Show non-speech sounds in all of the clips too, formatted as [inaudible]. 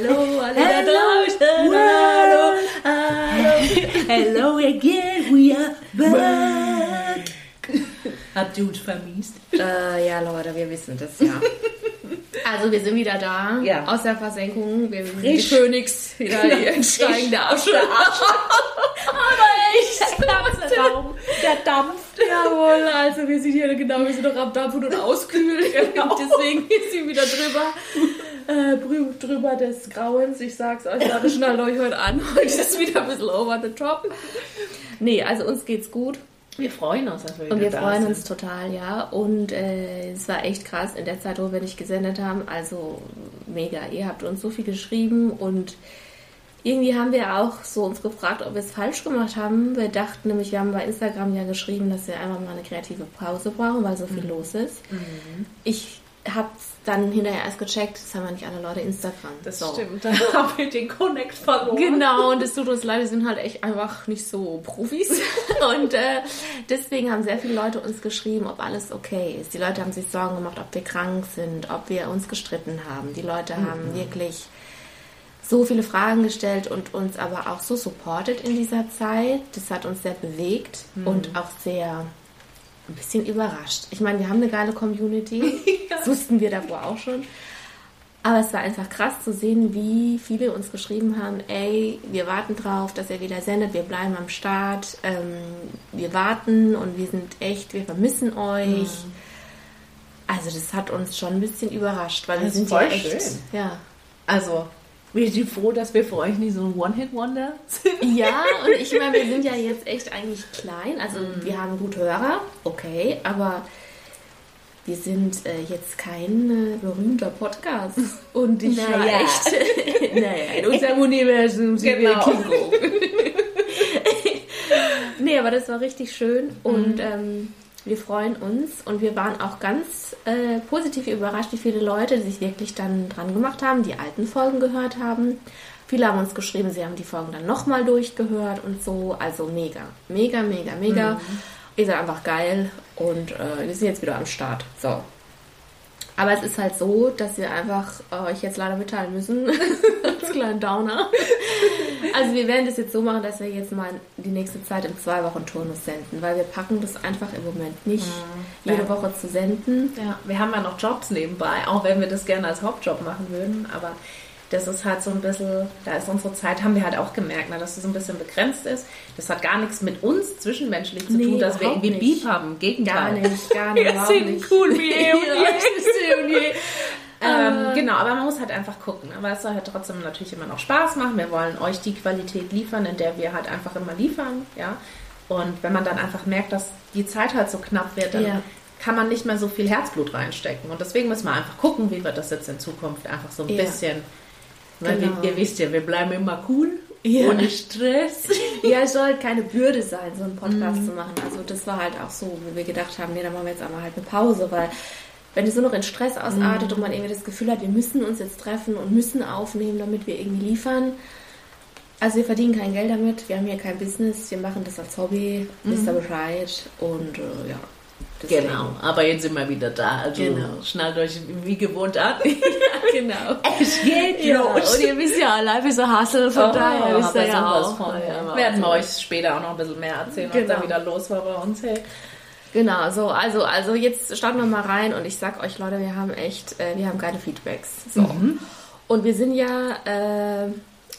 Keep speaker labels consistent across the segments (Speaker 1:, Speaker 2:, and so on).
Speaker 1: Hallo, alle da draußen. Hallo, hallo. [laughs] Hello again, we are back. [laughs] Habt ihr uns vermisst?
Speaker 2: Äh, ja, Leute, wir wissen das ja. [laughs] Also wir sind wieder da,
Speaker 1: Ja.
Speaker 2: aus der Versenkung. Wir sind
Speaker 1: Frisch.
Speaker 2: die Phönix, wieder hier in steigender Asche. Aber echt,
Speaker 1: Der Raum, der dampft.
Speaker 2: Jawohl, also wir sind hier genau, wir sind noch am Dampfen und auskühlen.
Speaker 1: Genau.
Speaker 2: Deswegen ist sie wieder drüber. Äh, drüber des Grauens. Ich sag's euch, Leute, schnallt euch heute an. [laughs] Heute ist wieder ein bisschen over the top. Nee, also uns geht's gut.
Speaker 1: Wir freuen uns, dass wir wieder
Speaker 2: Und wir
Speaker 1: da
Speaker 2: freuen
Speaker 1: sind.
Speaker 2: uns total, ja. Und äh, es war echt krass in der Zeit, wo wir nicht gesendet haben. Also mega. Ihr habt uns so viel geschrieben und irgendwie haben wir auch so uns gefragt, ob wir es falsch gemacht haben. Wir dachten nämlich, wir haben bei Instagram ja geschrieben, dass wir einfach mal eine kreative Pause brauchen, weil so viel
Speaker 1: Mhm.
Speaker 2: los ist. Ich habe dann hinterher erst gecheckt, das haben ja nicht alle Leute Instagram.
Speaker 1: Das
Speaker 2: So.
Speaker 1: stimmt, [laughs] da haben wir den Connect verloren.
Speaker 2: Genau, und es tut uns leid, wir sind halt echt einfach nicht so Profis. [laughs] Und äh, deswegen haben sehr viele Leute uns geschrieben, ob alles okay ist. Die Leute haben sich Sorgen gemacht, ob wir krank sind, ob wir uns gestritten haben. Die Leute haben wirklich so viele Fragen gestellt und uns aber auch so supported in dieser Zeit. Das hat uns sehr bewegt und auch sehr ein bisschen überrascht. Ich meine, wir haben eine geile Community. [laughs] Das wussten wir davor auch schon. Aber es war einfach krass zu sehen, wie viele uns geschrieben haben, ey, wir warten drauf, dass er wieder sendet, wir bleiben am Start, ähm, wir warten und wir sind echt, wir vermissen euch. Also das hat uns schon ein bisschen überrascht, weil wir
Speaker 1: Das ist
Speaker 2: sind
Speaker 1: voll
Speaker 2: ja echt,
Speaker 1: schön.
Speaker 2: ja.
Speaker 1: Also, wir sind froh, dass wir für euch nicht so ein One-Hit-Wonder sind.
Speaker 2: Ja, und ich meine, wir sind ja jetzt echt eigentlich klein. Also wir haben gut Hörer, okay, aber wir sind äh, jetzt kein äh, berühmter Podcast. Und ich war
Speaker 1: Naja.
Speaker 2: echt, [laughs] naja, in unserem [laughs] Universum sind
Speaker 1: Genau.
Speaker 2: wir Kingo. [laughs] nee, aber das war richtig schön und ähm, wir freuen uns und wir waren auch ganz äh, positiv überrascht, wie viele Leute sich wirklich dann dran gemacht haben, die alten Folgen gehört haben. Viele haben uns geschrieben, sie haben die Folgen dann nochmal durchgehört und so. Also mega, mega, mega, mega. Ihr seid einfach geil und äh, wir sind jetzt wieder am Start. So. Aber es ist halt so, dass wir einfach äh, euch jetzt leider mitteilen müssen. [laughs] Als kleinen Downer. Also wir werden das jetzt so machen, dass wir jetzt mal die nächste Zeit im zwei Wochen Turnus senden, weil wir packen das einfach im Moment nicht, jede
Speaker 1: Ja.
Speaker 2: Woche zu senden.
Speaker 1: Ja, wir haben ja noch Jobs nebenbei, auch wenn wir das gerne als Hauptjob machen würden, aber das ist halt so ein bisschen, da ist unsere Zeit, haben wir halt auch gemerkt, ne, dass es so ein bisschen begrenzt ist. Das hat gar nichts mit uns zwischenmenschlich zu
Speaker 2: Nee,
Speaker 1: tun, dass wir irgendwie. Beef haben. Im Gegenteil.
Speaker 2: Gar nicht, gar [laughs] nicht.
Speaker 1: Wir sind
Speaker 2: nicht.
Speaker 1: cool wie eh und je.
Speaker 2: Und je.
Speaker 1: Ähm, genau, aber man muss halt einfach gucken. Aber es soll halt trotzdem natürlich immer noch Spaß machen. Wir wollen euch die Qualität liefern, in der wir halt einfach immer liefern. Ja? Und wenn man dann einfach merkt, dass die Zeit halt so knapp wird, dann
Speaker 2: Ja.
Speaker 1: kann man nicht mehr so viel Herzblut reinstecken. Und deswegen müssen wir einfach gucken, wie wir das jetzt in Zukunft einfach so ein
Speaker 2: Ja.
Speaker 1: bisschen. Weil
Speaker 2: Genau.
Speaker 1: wir, ihr wisst ja, wir bleiben immer cool,
Speaker 2: Ja.
Speaker 1: ohne Stress. [laughs]
Speaker 2: Ja, es soll halt keine Bürde sein, so einen Podcast
Speaker 1: Mhm.
Speaker 2: zu machen. Also das war halt auch so, wo wir gedacht haben, nee, dann machen wir jetzt einmal halt eine Pause, weil wenn es nur noch in Stress ausartet und man irgendwie das Gefühl hat, wir müssen uns jetzt treffen und müssen aufnehmen, damit wir irgendwie liefern. Also wir verdienen kein Geld damit, wir haben hier kein Business, wir machen das als Hobby, wisst ihr Bescheid und äh, ja. Deswegen.
Speaker 1: Genau, aber jetzt sind wir wieder da. Also
Speaker 2: Genau.
Speaker 1: schnallt euch wie gewohnt an. [laughs]
Speaker 2: genau.
Speaker 1: es geht
Speaker 2: Ja, und ihr wisst ja, live ist ein Hustle, von daher wisst ihr ja auch.
Speaker 1: von.
Speaker 2: Ja,
Speaker 1: Werden wir euch später auch noch ein bisschen mehr erzählen, was
Speaker 2: Genau.
Speaker 1: da wieder los war bei uns. Hey.
Speaker 2: Genau, so, also, also jetzt starten wir mal rein und ich sag euch, Leute, wir haben echt, äh, wir haben geile Feedbacks. So. Und wir sind ja, äh,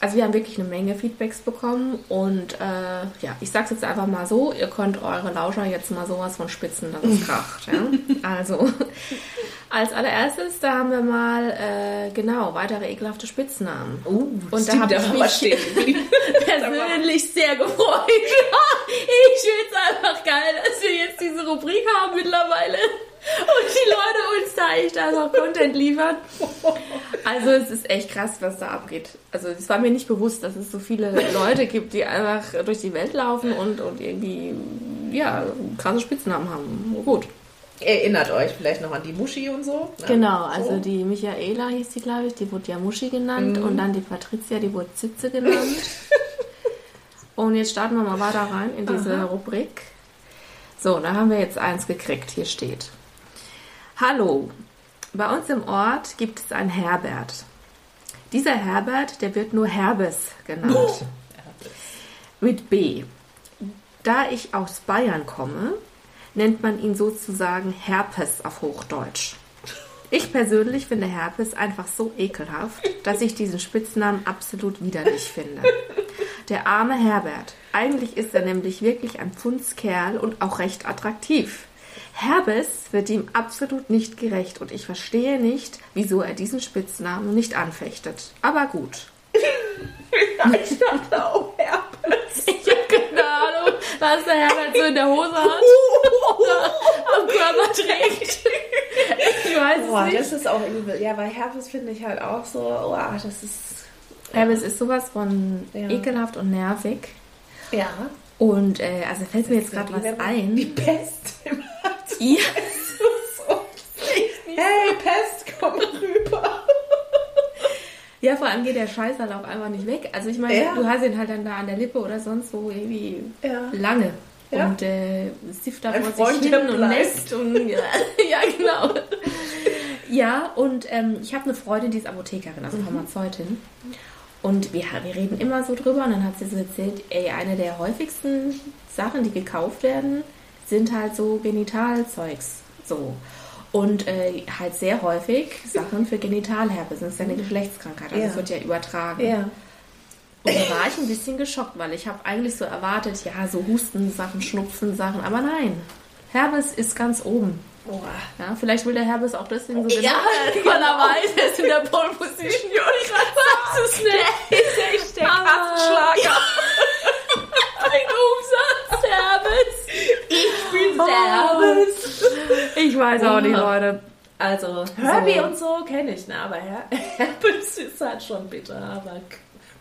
Speaker 2: also wir haben wirklich eine Menge Feedbacks bekommen und äh, ja, ich sag's jetzt einfach mal so, ihr könnt eure Lauscher jetzt mal sowas von spitzen, dass es [laughs] kracht. Ja? Also, [laughs] als allererstes, da haben wir mal, äh, genau, weitere ekelhafte Spitznamen.
Speaker 1: Uh,
Speaker 2: Und da hab ich mich- [laughs] persönlich sehr gefreut. ich finde es einfach geil, dass wir jetzt diese Rubrik haben mittlerweile. Und die Leute uns da echt einfach Content liefern. Also es ist echt krass, was da abgeht. Also es war mir nicht bewusst, dass es so viele Leute gibt, die einfach durch die Welt laufen und, und irgendwie ja, krasse Spitznamen haben. Gut.
Speaker 1: Erinnert euch vielleicht noch an die Muschi und so. ne?
Speaker 2: Genau, also
Speaker 1: So.
Speaker 2: die Michaela hieß die, glaube ich, die wurde ja Muschi genannt und dann die Patricia, die wurde Zitze genannt. [laughs] und jetzt starten wir mal weiter rein in diese Rubrik. So, da haben wir jetzt eins gekriegt. Hier steht: Hallo, bei uns im Ort gibt es einen Herbert. Dieser Herbert, der wird nur Herbes genannt.
Speaker 1: Oh.
Speaker 2: Mit B. Da ich aus Bayern komme, nennt man ihn sozusagen Herpes auf Hochdeutsch. Ich persönlich finde Herpes einfach so ekelhaft, dass ich diesen Spitznamen absolut widerlich finde. Der arme Herbert. Eigentlich ist er nämlich wirklich ein Pfundskerl und auch recht attraktiv. Herbes wird ihm absolut nicht gerecht und ich verstehe nicht, wieso er diesen Spitznamen nicht anfechtet. Aber gut. [laughs]
Speaker 1: Ich dachte auch Herpes. [laughs]
Speaker 2: Ich habe keine Ahnung, was der Herbert so in der Hose hat [laughs] am Körper trägt. Ich weiß
Speaker 1: Boah,
Speaker 2: es nicht.
Speaker 1: das ist auch übel. Ja, weil Herpes finde ich halt auch so, oh, das ist.
Speaker 2: Herbes ist sowas von
Speaker 1: Ja.
Speaker 2: ekelhaft und nervig.
Speaker 1: Ja.
Speaker 2: Und äh, also fällt mir jetzt gerade was ein.
Speaker 1: Die Pest.
Speaker 2: Ja. [laughs]
Speaker 1: so. Hey, Pest, komm rüber.
Speaker 2: ja, vor allem geht der Scheiß halt auch einfach nicht weg. Also ich meine,
Speaker 1: Ja.
Speaker 2: du hast ihn halt dann da an der Lippe oder sonst wo irgendwie
Speaker 1: Ja.
Speaker 2: lange.
Speaker 1: Ja.
Speaker 2: Und äh, sifft da vor sich hin und nässt und ja, [laughs] ja genau. Ja, und ähm, ich habe eine Freundin, die ist Apothekerin,
Speaker 1: Mhm.
Speaker 2: also Pharmazeutin. Und wir, wir reden immer so drüber und dann hat sie so erzählt, ey, eine der häufigsten Sachen, die gekauft werden, sind halt so Genitalzeugs. So. Und äh, halt sehr häufig Sachen für Genitalherpes. Das ist ja eine Geschlechtskrankheit, also
Speaker 1: Ja.
Speaker 2: es wird ja übertragen.
Speaker 1: Ja.
Speaker 2: Und da war ich ein bisschen geschockt, weil ich habe eigentlich so erwartet, ja, so Hustensachen, Schnupfensachen, aber nein. Herpes ist ganz oben.
Speaker 1: Boah.
Speaker 2: Ja, vielleicht will der Herpes auch deswegen so
Speaker 1: Ja,
Speaker 2: genannt werden, [laughs] weil er weiß, er ist in der Pole Position. Ja, ich weiß es nicht.
Speaker 1: ist echt der
Speaker 2: Aber-
Speaker 1: Kassenschlager.
Speaker 2: Herpes. [laughs]
Speaker 1: Ich
Speaker 2: weiß auch nicht. Leute.
Speaker 1: Also, Herbie und so kenne ich, ne? Aber Her [laughs] Herpes ist halt schon bitter. Aber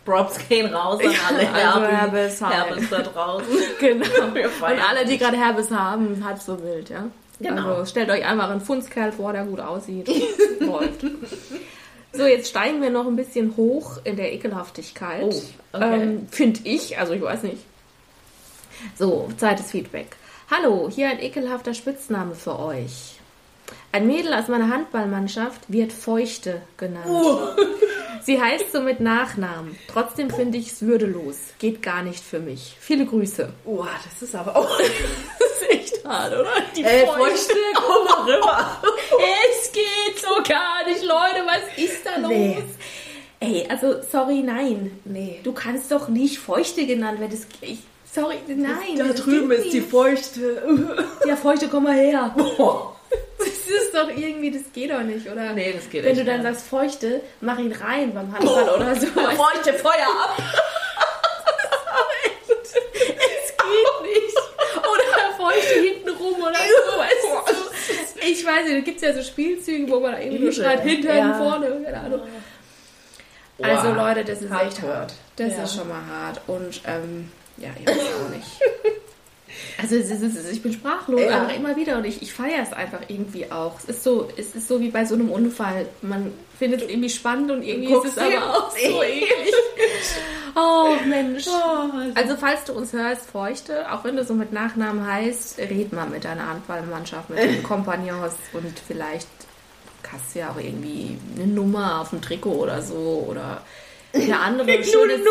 Speaker 1: Props gehen raus an alle
Speaker 2: Also Herpes halt.
Speaker 1: Herbes da draußen. [laughs]
Speaker 2: Genau. Und alle, die gerade Herpes haben, halb so wild, ja?
Speaker 1: Genau.
Speaker 2: Also stellt euch einfach einen Fundskerl vor, der gut aussieht. Läuft. So, jetzt steigen wir noch ein bisschen hoch in der Ekelhaftigkeit.
Speaker 1: Oh, okay.
Speaker 2: ähm, Finde ich, also ich weiß nicht. So, zweites Feedback. Hallo, hier ein ekelhafter Spitzname für euch. Ein Mädel aus meiner Handballmannschaft wird Feuchte genannt. [laughs] Sie heißt so mit Nachnamen. Trotzdem finde ich es würdelos. Geht gar nicht für mich. Viele Grüße.
Speaker 1: Boah, das ist aber auch. [laughs]
Speaker 2: Das ist echt hart, oder? Die
Speaker 1: Ey, Feuchte, komm mal rüber.
Speaker 2: Es geht so gar nicht, Leute. Was ist da los?
Speaker 1: Nee.
Speaker 2: Ey, also, sorry, nein.
Speaker 1: Nee.
Speaker 2: Du kannst doch nicht Feuchte genannt werden. Das, ich, sorry, nein.
Speaker 1: Da drüben ist die
Speaker 2: nicht.
Speaker 1: Feuchte. [laughs]
Speaker 2: Ja, Feuchte, komm mal her.
Speaker 1: Boah.
Speaker 2: Das ist doch irgendwie, das geht doch nicht, oder?
Speaker 1: Nee, das geht
Speaker 2: Wenn
Speaker 1: echt
Speaker 2: du dann
Speaker 1: nicht.
Speaker 2: sagst Feuchte, mach ihn rein beim Handball [laughs] oder so.
Speaker 1: Feuchte, Feuer ab. [laughs]
Speaker 2: Es geht nicht. Oder Feuchte hinten rum oder so. Weißt du? Ich weiß nicht, da gibt es ja so Spielzüge, wo man da irgendwie nur schreit, hinten,
Speaker 1: Ja.
Speaker 2: vorne, keine Ahnung. Also
Speaker 1: Boah.
Speaker 2: Leute, das ist echt
Speaker 1: Hardcore.
Speaker 2: hart. Das
Speaker 1: Ja.
Speaker 2: ist schon mal hart. Und ähm, ja, ich weiß auch nicht. [laughs] Also ich bin sprachlos,
Speaker 1: Ja.
Speaker 2: einfach immer wieder und ich, ich feiere es einfach irgendwie auch. Es ist so, es ist so wie bei so einem Unfall. Man findet es irgendwie spannend und irgendwie
Speaker 1: guckst
Speaker 2: ist es aber auch so eklig. [laughs] Oh Mensch.
Speaker 1: Oh,
Speaker 2: Also falls du uns hörst, Feuchte, auch wenn du so mit Nachnamen heißt, red mal mit deiner Handballmannschaft, mit den [laughs] Kompagnons und vielleicht hast du ja auch irgendwie eine Nummer auf dem Trikot oder so oder eine andere schöne...
Speaker 1: null.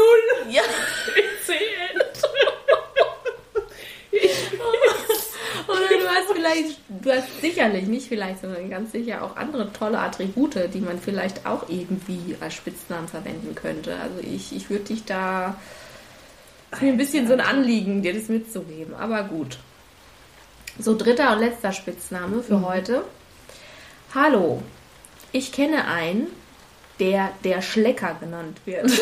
Speaker 1: [laughs]
Speaker 2: Ja.
Speaker 1: Zählt.
Speaker 2: Oder du hast vielleicht, du hast sicherlich, nicht vielleicht, sondern ganz sicher auch andere tolle Attribute, die man vielleicht auch irgendwie als Spitznamen verwenden könnte. Also ich, ich würde dich da, ist mir ein bisschen so ein Anliegen, dir das mitzugeben, aber gut. So, dritter und letzter Spitzname für heute. Hallo, ich kenne einen, der der Schlecker genannt wird. [laughs]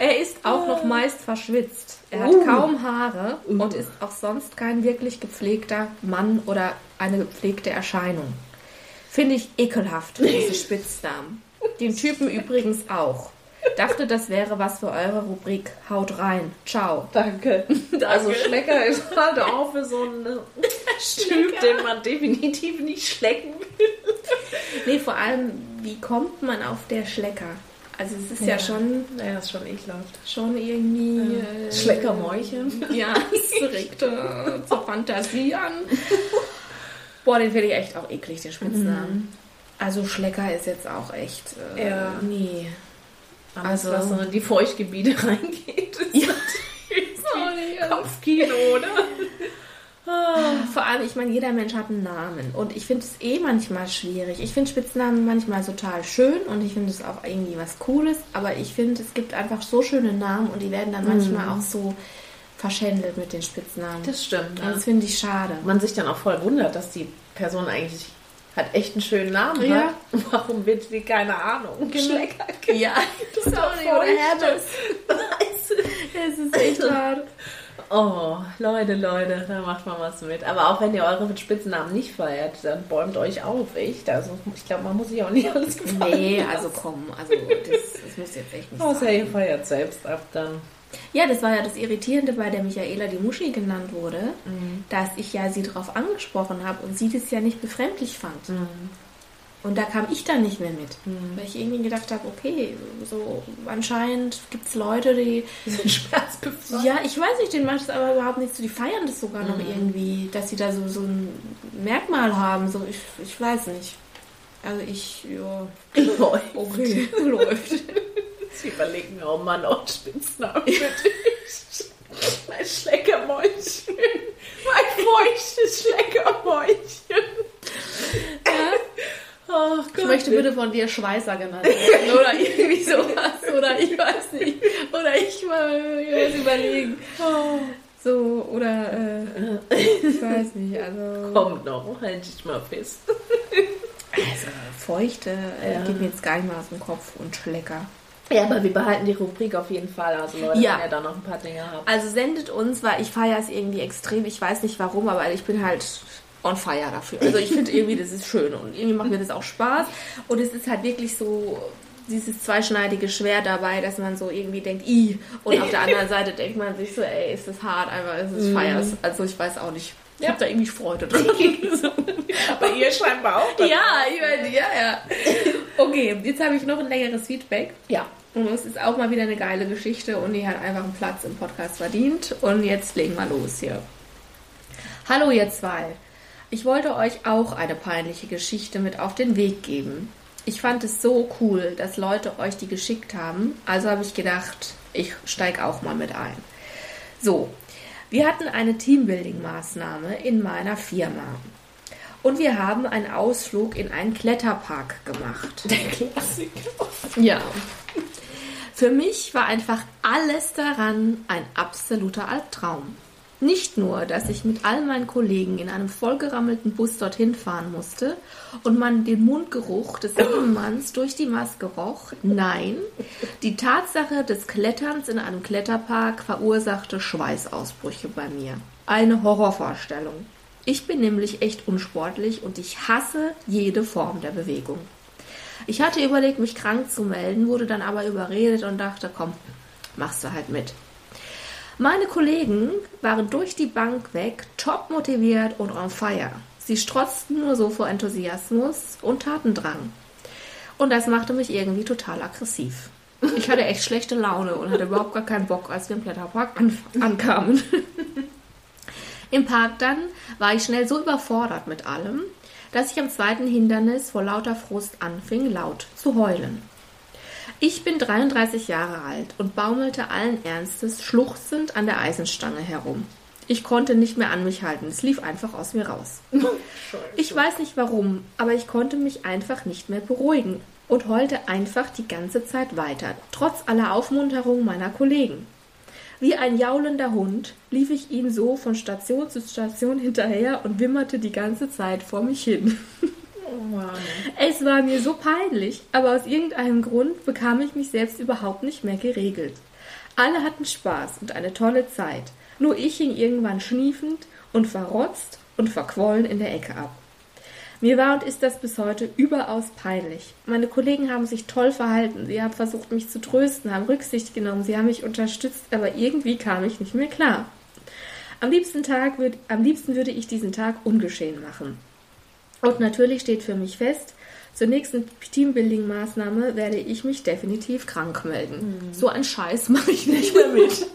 Speaker 2: er ist auch noch meist verschwitzt. Er hat
Speaker 1: Uh.
Speaker 2: kaum Haare und ist auch sonst kein wirklich gepflegter Mann oder eine gepflegte Erscheinung. Finde ich ekelhaft, diese [laughs] Spitznamen. Den Typen übrigens auch. Dachte, das wäre was für eure Rubrik. Haut rein. Ciao.
Speaker 1: Danke. [laughs] Also Schlecker ist halt auch für so einen [laughs] Typ, den man definitiv nicht schlecken will.
Speaker 2: Nee, vor allem, wie kommt man auf der Schlecker? Also es ist ja,
Speaker 1: Ja.
Speaker 2: schon,
Speaker 1: Ja, ist schon ekelhaft.
Speaker 2: schon irgendwie... äh,
Speaker 1: Schleckermäulchen.
Speaker 2: Ja, es regt äh, zur Fantasie an. [laughs] Boah, den finde ich echt auch eklig, den Spitznamen. Also Schlecker ist jetzt auch echt. Äh,
Speaker 1: Ja.
Speaker 2: Nee.
Speaker 1: Also, was so in die Feuchtgebiete [laughs] reingeht. Ist [laughs]
Speaker 2: Ja.
Speaker 1: natürlich Kopfkino, oder? [laughs]
Speaker 2: Vor allem, ich meine, jeder Mensch hat einen Namen. Und ich finde es eh manchmal schwierig. Ich finde Spitznamen manchmal total schön und ich finde es auch irgendwie was Cooles. Aber ich finde, es gibt einfach so schöne Namen und die werden dann manchmal auch so verschändelt mit den Spitznamen.
Speaker 1: Das stimmt.
Speaker 2: und das finde ich schade.
Speaker 1: Man sich dann auch voll wundert, dass die Person eigentlich hat echt einen schönen Namen
Speaker 2: Ja.
Speaker 1: hat. [laughs] Warum wird die, keine Ahnung, Schlecker
Speaker 2: Ja, [laughs]
Speaker 1: ist doch
Speaker 2: sorry, oder Hermes. [laughs] Es ist echt hart.
Speaker 1: Oh, Leute, Leute, da macht man was mit. Aber auch wenn ihr eure Spitzennamen nicht feiert, dann bäumt euch auf, echt. Also ich glaube, man muss sich auch nicht alles gefallen.
Speaker 2: Nee, also komm, also das, das muss jetzt echt nicht
Speaker 1: Außer
Speaker 2: sein.
Speaker 1: ihr feiert selbst ab dann.
Speaker 2: Ja, das war ja das Irritierende bei der Michaela, die Muschi genannt wurde, dass ich ja sie darauf angesprochen habe und sie das ja nicht befremdlich fand. Und da kam ich dann nicht mehr mit, weil ich irgendwie gedacht habe, okay, so anscheinend gibt es Leute, die,
Speaker 1: sind schmerzbefreit.
Speaker 2: ja, ich weiß nicht, denen macht es aber überhaupt nichts, so, die feiern das sogar noch irgendwie, dass sie da so, so ein Merkmal haben, so, ich, ich weiß nicht. Also ich, ja,
Speaker 1: Läuft.
Speaker 2: okay, [laughs] läuft.
Speaker 1: Sie überlegen, oh Mann, auch einen Spitznamen für dich. Mein Schleckermäulchen. Mein feuchtes Schleckermäulchen. Ach.
Speaker 2: Ich möchte bitte von dir Schweißer genannt werden [laughs] oder irgendwie sowas. Oder ich weiß nicht. Oder ich mal was überlegen. So, oder äh, ich weiß nicht. Also,
Speaker 1: Kommt noch, halt dich mal fest.
Speaker 2: also feuchte äh,
Speaker 1: Ja.
Speaker 2: geht mir jetzt gar nicht mal aus dem Kopf und Schlecker.
Speaker 1: Ja, aber wir behalten die Rubrik auf jeden Fall. Also Leute,
Speaker 2: Ja.
Speaker 1: wenn ihr da noch ein paar Dinge habt.
Speaker 2: Also sendet uns, weil ich feiere es irgendwie extrem. Ich weiß nicht warum, aber ich bin halt on fire dafür. Also ich finde irgendwie, das ist schön und irgendwie macht mir das auch Spaß. Und es ist halt wirklich so dieses zweischneidige Schwert dabei, dass man so irgendwie denkt, i und auf der anderen Seite denkt man sich so, ey, ist das hart, einfach, es ist feiers. Also ich weiß auch nicht. Ich habe da irgendwie Freude dran. [laughs]
Speaker 1: Aber ihr scheinbar auch.
Speaker 2: Ja, ich meine, ja, ja. Okay, jetzt habe ich noch ein längeres Feedback.
Speaker 1: Ja.
Speaker 2: Und es ist auch mal wieder eine geile Geschichte und die hat einfach einen Platz im Podcast verdient. Und jetzt legen wir los hier. Hallo ihr zwei. Ich wollte euch auch eine peinliche Geschichte mit auf den Weg geben. Ich fand es so cool, dass Leute euch die geschickt haben. Also habe ich gedacht, ich steige auch mal mit ein. So, wir hatten eine Teambuilding-Maßnahme in meiner Firma. Und wir haben einen Ausflug in einen Kletterpark gemacht.
Speaker 1: Der Klassiker.
Speaker 2: Ja. Für mich war einfach alles daran ein absoluter Albtraum. Nicht nur, dass ich mit all meinen Kollegen in einem vollgerammelten Bus dorthin fahren musste und man den Mundgeruch des Manns durch die Maske roch, nein, die Tatsache des Kletterns in einem Kletterpark verursachte Schweißausbrüche bei mir. Eine Horrorvorstellung. Ich bin nämlich echt unsportlich und ich hasse jede Form der Bewegung. Ich hatte überlegt, mich krank zu melden, wurde dann aber überredet und dachte, komm, machst du halt mit. Meine Kollegen waren durch die Bank weg, top motiviert und on fire. Sie strotzten nur so vor Enthusiasmus und Tatendrang. Und das machte mich irgendwie total aggressiv. Ich hatte echt schlechte Laune und hatte überhaupt gar keinen Bock, als wir im Blätterpark an ankamen. [laughs] Im Park dann war ich schnell so überfordert mit allem, dass ich am zweiten Hindernis vor lauter Frust anfing, laut zu heulen. Ich bin 33 Jahre alt und baumelte allen Ernstes schluchzend an der Eisenstange herum. Ich konnte nicht mehr an mich halten, es lief einfach aus mir raus. [laughs] Ich weiß nicht warum, aber ich konnte mich einfach nicht mehr beruhigen und heulte einfach die ganze Zeit weiter, trotz aller Aufmunterung meiner Kollegen. Wie ein jaulender Hund lief ich ihm so von Station zu Station hinterher und wimmerte die ganze Zeit vor mich hin. [laughs]
Speaker 1: Oh.
Speaker 2: Es war mir so peinlich, aber aus irgendeinem Grund bekam ich mich selbst überhaupt nicht mehr geregelt. Alle hatten Spaß und eine tolle Zeit. Nur ich hing irgendwann schniefend und verrotzt und verquollen in der Ecke ab. Mir war und ist das bis heute überaus peinlich. Meine Kollegen haben sich toll verhalten. Sie haben versucht, mich zu trösten, haben Rücksicht genommen, sie haben mich unterstützt, aber irgendwie kam ich nicht mehr klar. Am liebsten, Tag würd, am liebsten würde ich diesen Tag ungeschehen machen. Und natürlich steht für mich fest, zur nächsten Teambuilding-Maßnahme werde ich mich definitiv krank melden. So ein Scheiß mache ich nicht mehr mit.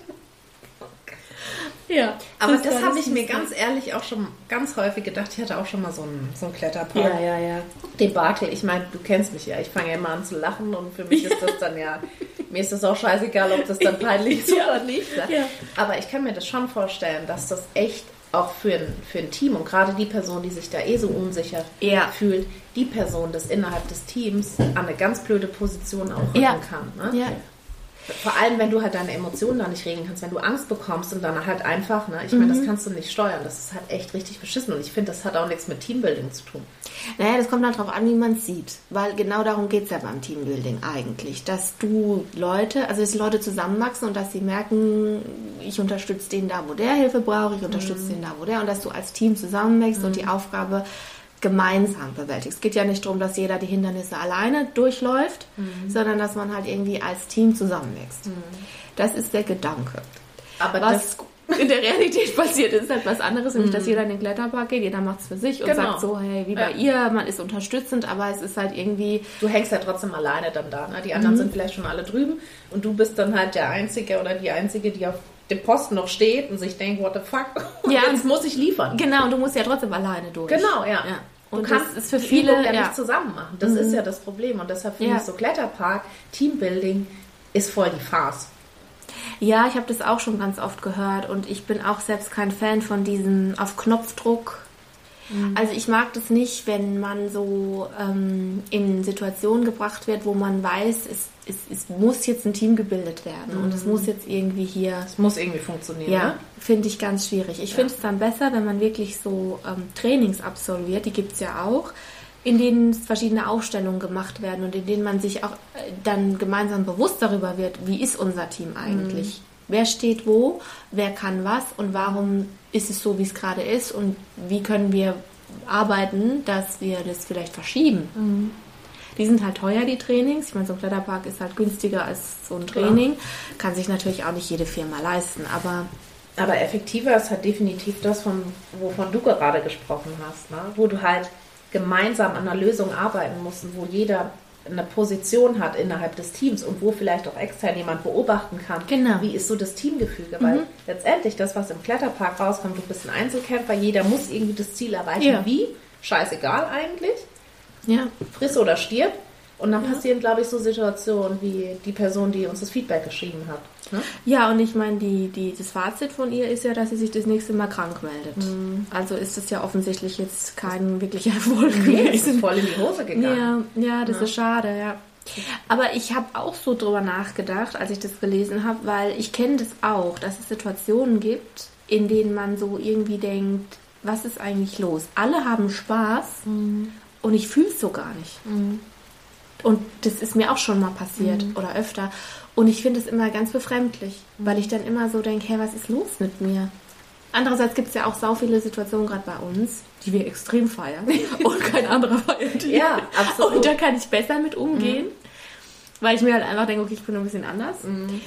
Speaker 1: Ja. Aber das, das habe ich mir ganz ehrlich auch schon ganz häufig gedacht. Ich hatte auch schon mal so einen, so einen Kletterpark.
Speaker 2: Ja, ja, ja.
Speaker 1: Debakel. Ich meine, du kennst mich ja. Ich fange ja immer an zu lachen und für mich ist das dann ja, mir ist das auch scheißegal, ob das dann [laughs] peinlich ist oder nicht. Ja. Aber ich kann mir das schon vorstellen, dass das echt auch für ein, für ein Team und gerade die Person, die sich da eh so unsicher ja. fühlt, die Person das innerhalb des Teams an eine ganz blöde Position auch rücken ja. kann. Ne? Ja. Vor allem, wenn du halt deine Emotionen da nicht regeln kannst, wenn du Angst bekommst und dann halt einfach, ne, ich meine, das mhm. kannst du nicht steuern. Das ist halt echt richtig beschissen und ich finde, das hat auch nichts mit Teambuilding zu tun.
Speaker 2: Naja, das kommt dann darauf an, wie man es sieht. Weil genau darum geht es ja beim Teambuilding eigentlich. Dass du Leute, also dass die Leute zusammenwachsen und dass sie merken, ich unterstütze den da, wo der Hilfe braucht, ich unterstütze mhm. den da, wo der und dass du als Team zusammenwächst mhm. und die mhm. Aufgabe gemeinsam bewältigst. Es geht ja nicht darum, dass jeder die Hindernisse alleine durchläuft, mhm. sondern dass man halt irgendwie als Team zusammenwächst. Mhm. Das ist der Gedanke. Aber was in der Realität passiert ist halt was anderes, nämlich dass mhm. jeder in den Kletterpark geht, jeder macht es für sich und genau. sagt so, hey, wie bei ja. ihr, man ist unterstützend, aber es ist halt irgendwie...
Speaker 1: Du hängst ja trotzdem alleine dann da, ne? Die anderen mhm. sind vielleicht schon alle drüben und du bist dann halt der Einzige oder die Einzige, die auf dem Posten noch steht und sich denkt, what the fuck, und [laughs] ja, jetzt muss ich liefern.
Speaker 2: Genau, und du musst ja trotzdem alleine durch.
Speaker 1: Genau, ja. ja. Und du kannst es für viele ja, ja, nicht zusammen machen. Das mhm. ist ja das Problem. Und deshalb finde ja. ich so Kletterpark, Teambuilding ist voll die Farce.
Speaker 2: Ja, ich habe das auch schon ganz oft gehört und ich bin auch selbst kein Fan von diesem auf Knopfdruck Mhm. Also ich mag das nicht, wenn man so ähm, in Situationen gebracht wird, wo man weiß, es, es, es muss jetzt ein Team gebildet werden mhm. und es mhm. muss jetzt irgendwie hier...
Speaker 1: Es muss irgendwie funktionieren.
Speaker 2: Ja, ne? finde ich ganz schwierig. Ich ja. finde es dann besser, wenn man wirklich so ähm, Trainings absolviert, die gibt es ja auch, in denen verschiedene Aufstellungen gemacht werden und in denen man sich auch äh, dann gemeinsam bewusst darüber wird, wie ist unser Team eigentlich. Mhm. Wer steht wo, wer kann was und warum ist es so, wie es gerade ist und wie können wir arbeiten, dass wir das vielleicht verschieben. Mhm. Die sind halt teuer, die Trainings. Ich meine, so ein Kletterpark ist halt günstiger als so ein Training. Ja. Kann sich natürlich auch nicht jede Firma leisten, aber.
Speaker 1: Aber effektiver ist halt definitiv das, von, wovon du gerade gesprochen hast, ne? wo du halt gemeinsam an einer Lösung arbeiten musst und wo jeder eine Position hat innerhalb des Teams und wo vielleicht auch extern jemand beobachten kann, genau. wie ist so das Teamgefüge. Mhm. Weil letztendlich das, was im Kletterpark rauskommt, du bist ein Einzelkämpfer, jeder muss irgendwie das Ziel erreichen. Ja. Wie? Scheißegal eigentlich. Ja. Friss oder stirb. Und dann ja. passieren, glaube ich, so Situationen wie die Person, die uns das Feedback geschrieben hat.
Speaker 2: Ne? Ja, und ich meine, die, die, das Fazit von ihr ist ja, dass sie sich das nächste Mal krank meldet. Mhm. Also ist das ja offensichtlich jetzt kein wirklicher Erfolg
Speaker 1: nee, gewesen. Ist voll in die Hose
Speaker 2: gegangen. Ja, ja das ja. ist schade, ja. Aber ich habe auch so drüber nachgedacht, als ich das gelesen habe, weil ich kenne das auch, dass es Situationen gibt, in denen man so irgendwie denkt, was ist eigentlich los? Alle haben Spaß mhm. und ich fühle es so gar nicht. Mhm. Und das ist mir auch schon mal passiert mhm. oder öfter. Und ich finde es immer ganz befremdlich, weil ich dann immer so denke, hey, was ist los mit mir? Andererseits gibt es ja auch so viele Situationen gerade bei uns, die wir extrem feiern [laughs] und kein anderer feiert die. Ja, absolut. Und da kann ich besser mit umgehen, mhm. weil ich mir halt einfach denke, okay, ich bin ein bisschen anders. Mhm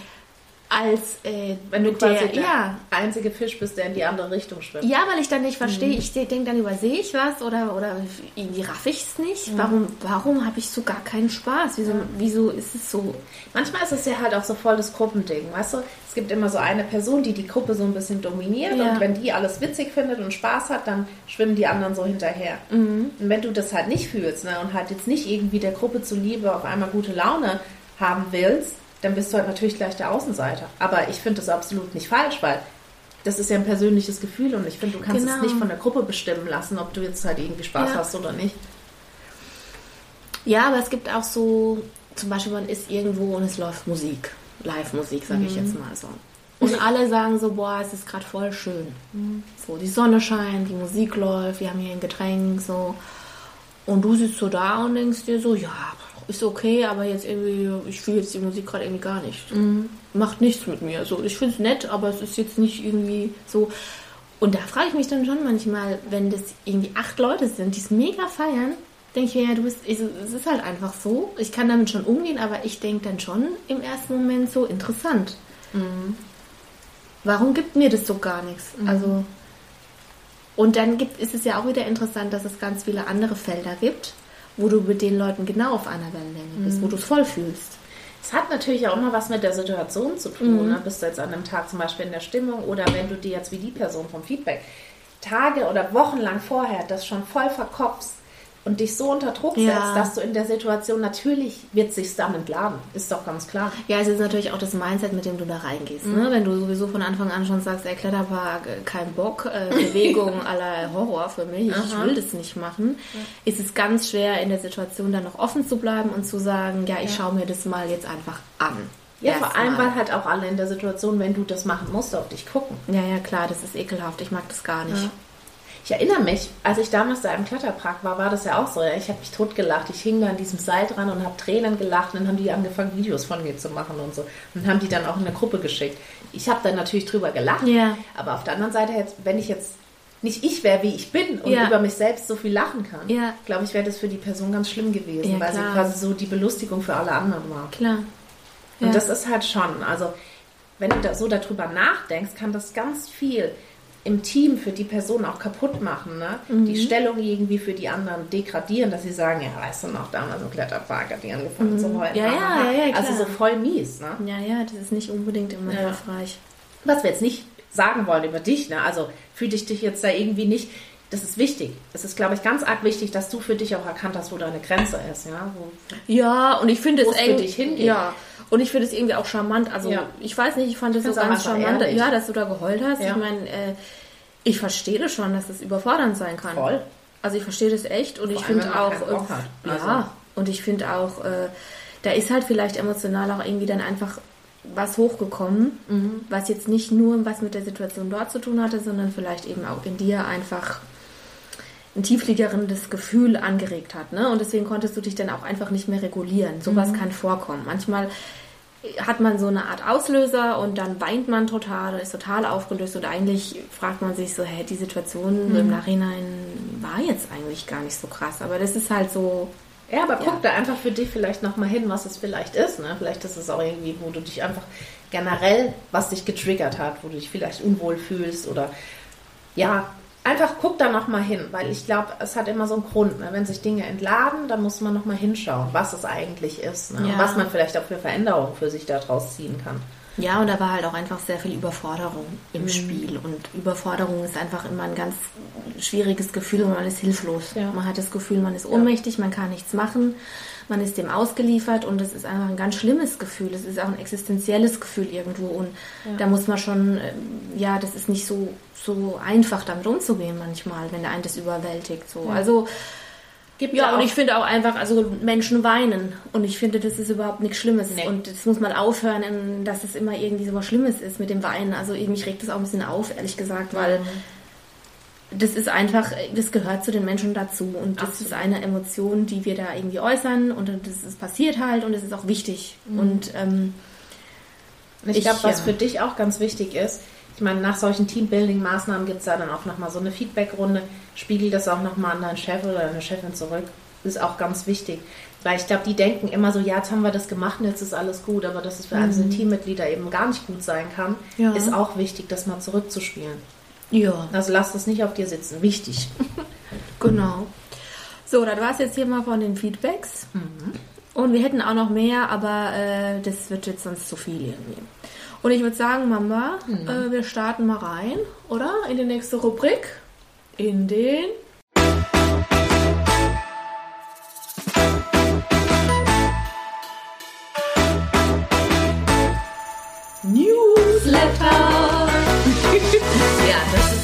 Speaker 2: als äh,
Speaker 1: wenn du quasi der, der ja. einzige Fisch bist, der in die andere Richtung schwimmt.
Speaker 2: Ja, weil ich dann nicht verstehe. Mhm. Ich denke, dann übersehe ich was oder, oder irgendwie raff ich es nicht. Mhm. Warum, warum habe ich so gar keinen Spaß? Wieso, mhm. wieso ist es so?
Speaker 1: Manchmal ist es ja halt auch so voll das Gruppending, weißt du? Es gibt immer so eine Person, die die Gruppe so ein bisschen dominiert ja. und wenn die alles witzig findet und Spaß hat, dann schwimmen die anderen so hinterher. Mhm. Und wenn du das halt nicht fühlst ne, und halt jetzt nicht irgendwie der Gruppe zuliebe auf einmal gute Laune haben willst, dann bist du halt natürlich gleich der Außenseiter. Aber ich finde das absolut nicht falsch, weil das ist ja ein persönliches Gefühl und ich finde, du kannst genau. es nicht von der Gruppe bestimmen lassen, ob du jetzt halt irgendwie Spaß ja. hast oder nicht.
Speaker 2: Ja, aber es gibt auch so, zum Beispiel man ist irgendwo und es läuft Musik, Live-Musik, sage mhm. ich jetzt mal so. Und alle sagen so, boah, es ist gerade voll schön. Mhm. So, die Sonne scheint, die Musik läuft, wir haben hier ein Getränk, so. Und du sitzt so da und denkst dir so, ja, ist okay, aber jetzt irgendwie, ich fühle jetzt die Musik gerade irgendwie gar nicht. Mhm. Macht nichts mit mir. So, ich finde es nett, aber es ist jetzt nicht irgendwie so. Und da frage ich mich dann schon manchmal, wenn das irgendwie acht Leute sind, die es mega feiern, denke ich mir, ja, du bist, es ist halt einfach so. Ich kann damit schon umgehen, aber ich denke dann schon im ersten Moment so interessant. Mhm. Warum gibt mir das so gar nichts? Mhm. Also und dann gibt, ist es ja auch wieder interessant, dass es ganz viele andere Felder gibt, wo du mit den Leuten genau auf einer Wellenlänge bist, mhm. wo du es voll fühlst.
Speaker 1: Es hat natürlich auch immer was mit der Situation zu tun.
Speaker 2: Mhm.
Speaker 1: Ne? Bist du jetzt an einem Tag zum Beispiel in der Stimmung oder wenn du dir jetzt wie die Person vom Feedback Tage oder Wochen lang vorher das schon voll verkopfst und dich so unter Druck
Speaker 2: Ja.
Speaker 1: setzt, dass du in der Situation natürlich wird sich's dann entladen. Ist doch ganz klar.
Speaker 2: Ja, es ist natürlich auch das Mindset, mit dem du da reingehst.
Speaker 1: Mhm.
Speaker 2: Ne? Wenn du sowieso von Anfang an schon sagst, ey, Kletterpark, äh, kein Bock, äh, Bewegung [laughs] aller Horror für mich, ich
Speaker 1: Aha.
Speaker 2: will das nicht machen, ist es ganz schwer in der Situation dann noch offen zu bleiben und zu sagen, ja, ich schaue mir das mal jetzt einfach an.
Speaker 1: Ja, vor allem,
Speaker 2: Erstmal.
Speaker 1: weil halt auch alle in der Situation, wenn du das machen musst, auf dich gucken.
Speaker 2: Ja, ja, klar, das ist ekelhaft. Ich mag das gar nicht.
Speaker 1: Ja. Ich erinnere mich, als ich damals da im Kletterpark war, war das ja auch so. Ich habe mich totgelacht. Ich hing da an diesem Seil dran und habe Tränen gelacht. Und dann haben die angefangen, Videos von mir zu machen und so. Und haben die dann auch in eine Gruppe geschickt. Ich habe dann natürlich drüber gelacht.
Speaker 2: Ja.
Speaker 1: Aber auf der anderen Seite, jetzt, wenn ich jetzt nicht ich wäre, wie ich bin und
Speaker 2: Ja.
Speaker 1: über mich selbst so viel lachen kann,
Speaker 2: Ja.
Speaker 1: glaube ich, wäre das für die Person ganz schlimm gewesen,
Speaker 2: Ja,
Speaker 1: weil
Speaker 2: klar.
Speaker 1: sie quasi so die Belustigung für alle anderen war.
Speaker 2: Klar.
Speaker 1: Und
Speaker 2: Ja.
Speaker 1: das ist halt schon, also wenn du da so darüber nachdenkst, kann das ganz viel im Team für die Person auch kaputt machen. Ne?
Speaker 2: Mhm.
Speaker 1: Die Stellung irgendwie für die anderen degradieren, dass sie sagen, ja, weißt du noch, damals im Kletterpark hat die angefangen zu heulen.
Speaker 2: Mhm. Ja, ja, ja, ja,
Speaker 1: Also so voll mies. Ne?
Speaker 2: Ja, ja, das ist nicht unbedingt immer
Speaker 1: Ja.
Speaker 2: hilfreich.
Speaker 1: Was wir jetzt nicht sagen wollen über dich, ne? also fühl dich dich jetzt da irgendwie nicht, das ist wichtig. Es ist, glaube ich, ganz arg wichtig, dass du für dich auch erkannt hast, wo deine Grenze ist. Ja? Wo,
Speaker 2: Ja, und ich finde es
Speaker 1: es für
Speaker 2: eng.
Speaker 1: dich hingeht.
Speaker 2: Ja. Und ich finde es irgendwie auch charmant. Also
Speaker 1: Ja.
Speaker 2: ich weiß nicht, ich fand es so ganz charmant,
Speaker 1: ehrlich.
Speaker 2: ja, dass du da geheult hast.
Speaker 1: Ja.
Speaker 2: Ich meine, äh, ich verstehe das schon, dass es überfordernd sein kann.
Speaker 1: Voll.
Speaker 2: Also ich verstehe das echt und ich
Speaker 1: allem,
Speaker 2: finde auch, äh,
Speaker 1: hat.
Speaker 2: ja,
Speaker 1: Also-
Speaker 2: und ich finde auch, äh, da ist halt vielleicht emotional auch irgendwie dann einfach was hochgekommen,
Speaker 1: Mhm.
Speaker 2: was jetzt nicht nur was mit der Situation dort zu tun hatte, sondern vielleicht eben auch in dir einfach ein tiefliegendes Gefühl angeregt hat. Ne? Und deswegen konntest du dich dann auch einfach nicht mehr regulieren. Sowas
Speaker 1: Mhm.
Speaker 2: kann vorkommen. Manchmal hat man so eine Art Auslöser und dann weint man total, ist total aufgelöst und eigentlich fragt man sich so, hä, die Situation
Speaker 1: Mhm.
Speaker 2: im Nachhinein war jetzt eigentlich gar nicht so krass. Aber das ist halt so,
Speaker 1: Ja, aber guck
Speaker 2: Ja.
Speaker 1: da einfach für dich vielleicht nochmal hin, was es vielleicht ist. Ne? Vielleicht ist es auch irgendwie, wo du dich einfach generell, was dich getriggert hat, wo du dich vielleicht unwohl fühlst oder ja, einfach guck da nochmal hin, weil ich glaube, es hat immer so einen Grund. Ne? Wenn sich Dinge entladen, dann muss man nochmal hinschauen, was es eigentlich ist ne? und
Speaker 2: Ja.
Speaker 1: was man vielleicht auch für Veränderungen für sich daraus ziehen kann.
Speaker 2: ja, und da war halt auch einfach sehr viel Überforderung
Speaker 1: Mhm.
Speaker 2: im Spiel. Und Überforderung ist einfach immer ein ganz schwieriges Gefühl und man ist hilflos.
Speaker 1: Ja.
Speaker 2: Man hat das Gefühl, man ist ohnmächtig, man kann nichts machen, man ist dem ausgeliefert und es ist einfach ein ganz schlimmes Gefühl. Es ist auch ein existenzielles Gefühl irgendwo und da muss man schon, ähm, ja, das ist nicht so, so einfach damit umzugehen manchmal, wenn der einen das überwältigt. So. Also
Speaker 1: Gibt
Speaker 2: ja, und ich finde auch einfach, also Menschen weinen. Und ich finde, das ist überhaupt nichts Schlimmes.
Speaker 1: Nee.
Speaker 2: Und das muss mal aufhören, in- dass es immer irgendwie so was Schlimmes ist mit dem Weinen. Also mich regt das auch ein bisschen auf, ehrlich gesagt, weil
Speaker 1: Mhm.
Speaker 2: Das ist einfach, das gehört zu den Menschen dazu. Und das
Speaker 1: Absolut.
Speaker 2: ist eine Emotion, die wir da irgendwie äußern. Und das ist passiert halt und es ist auch wichtig. Und ähm,
Speaker 1: Ich,
Speaker 2: Ich,
Speaker 1: glaube, was
Speaker 2: ja.
Speaker 1: für dich auch ganz wichtig ist, ich meine, nach solchen Teambuilding-Maßnahmen gibt es da dann auch nochmal so eine Feedback-Runde. Spiegel das auch nochmal an deinen Chef oder deine Chefin zurück. Ist auch ganz wichtig. Weil ich glaube, die denken immer so, ja, jetzt haben wir das gemacht und jetzt ist alles gut. Aber dass es für einzelne Teammitglieder eben gar nicht gut sein kann,
Speaker 2: Ja.
Speaker 1: ist auch wichtig, das mal zurückzuspielen.
Speaker 2: Ja,
Speaker 1: Also lass das nicht auf dir sitzen. Wichtig. [laughs]
Speaker 2: genau. So, das war es jetzt hier mal von den Feedbacks. Und wir hätten auch noch mehr, aber äh, das wird jetzt sonst zu viel irgendwie. Und ich würde sagen, Mama, äh, wir starten mal rein, oder? In die nächste Rubrik. In den.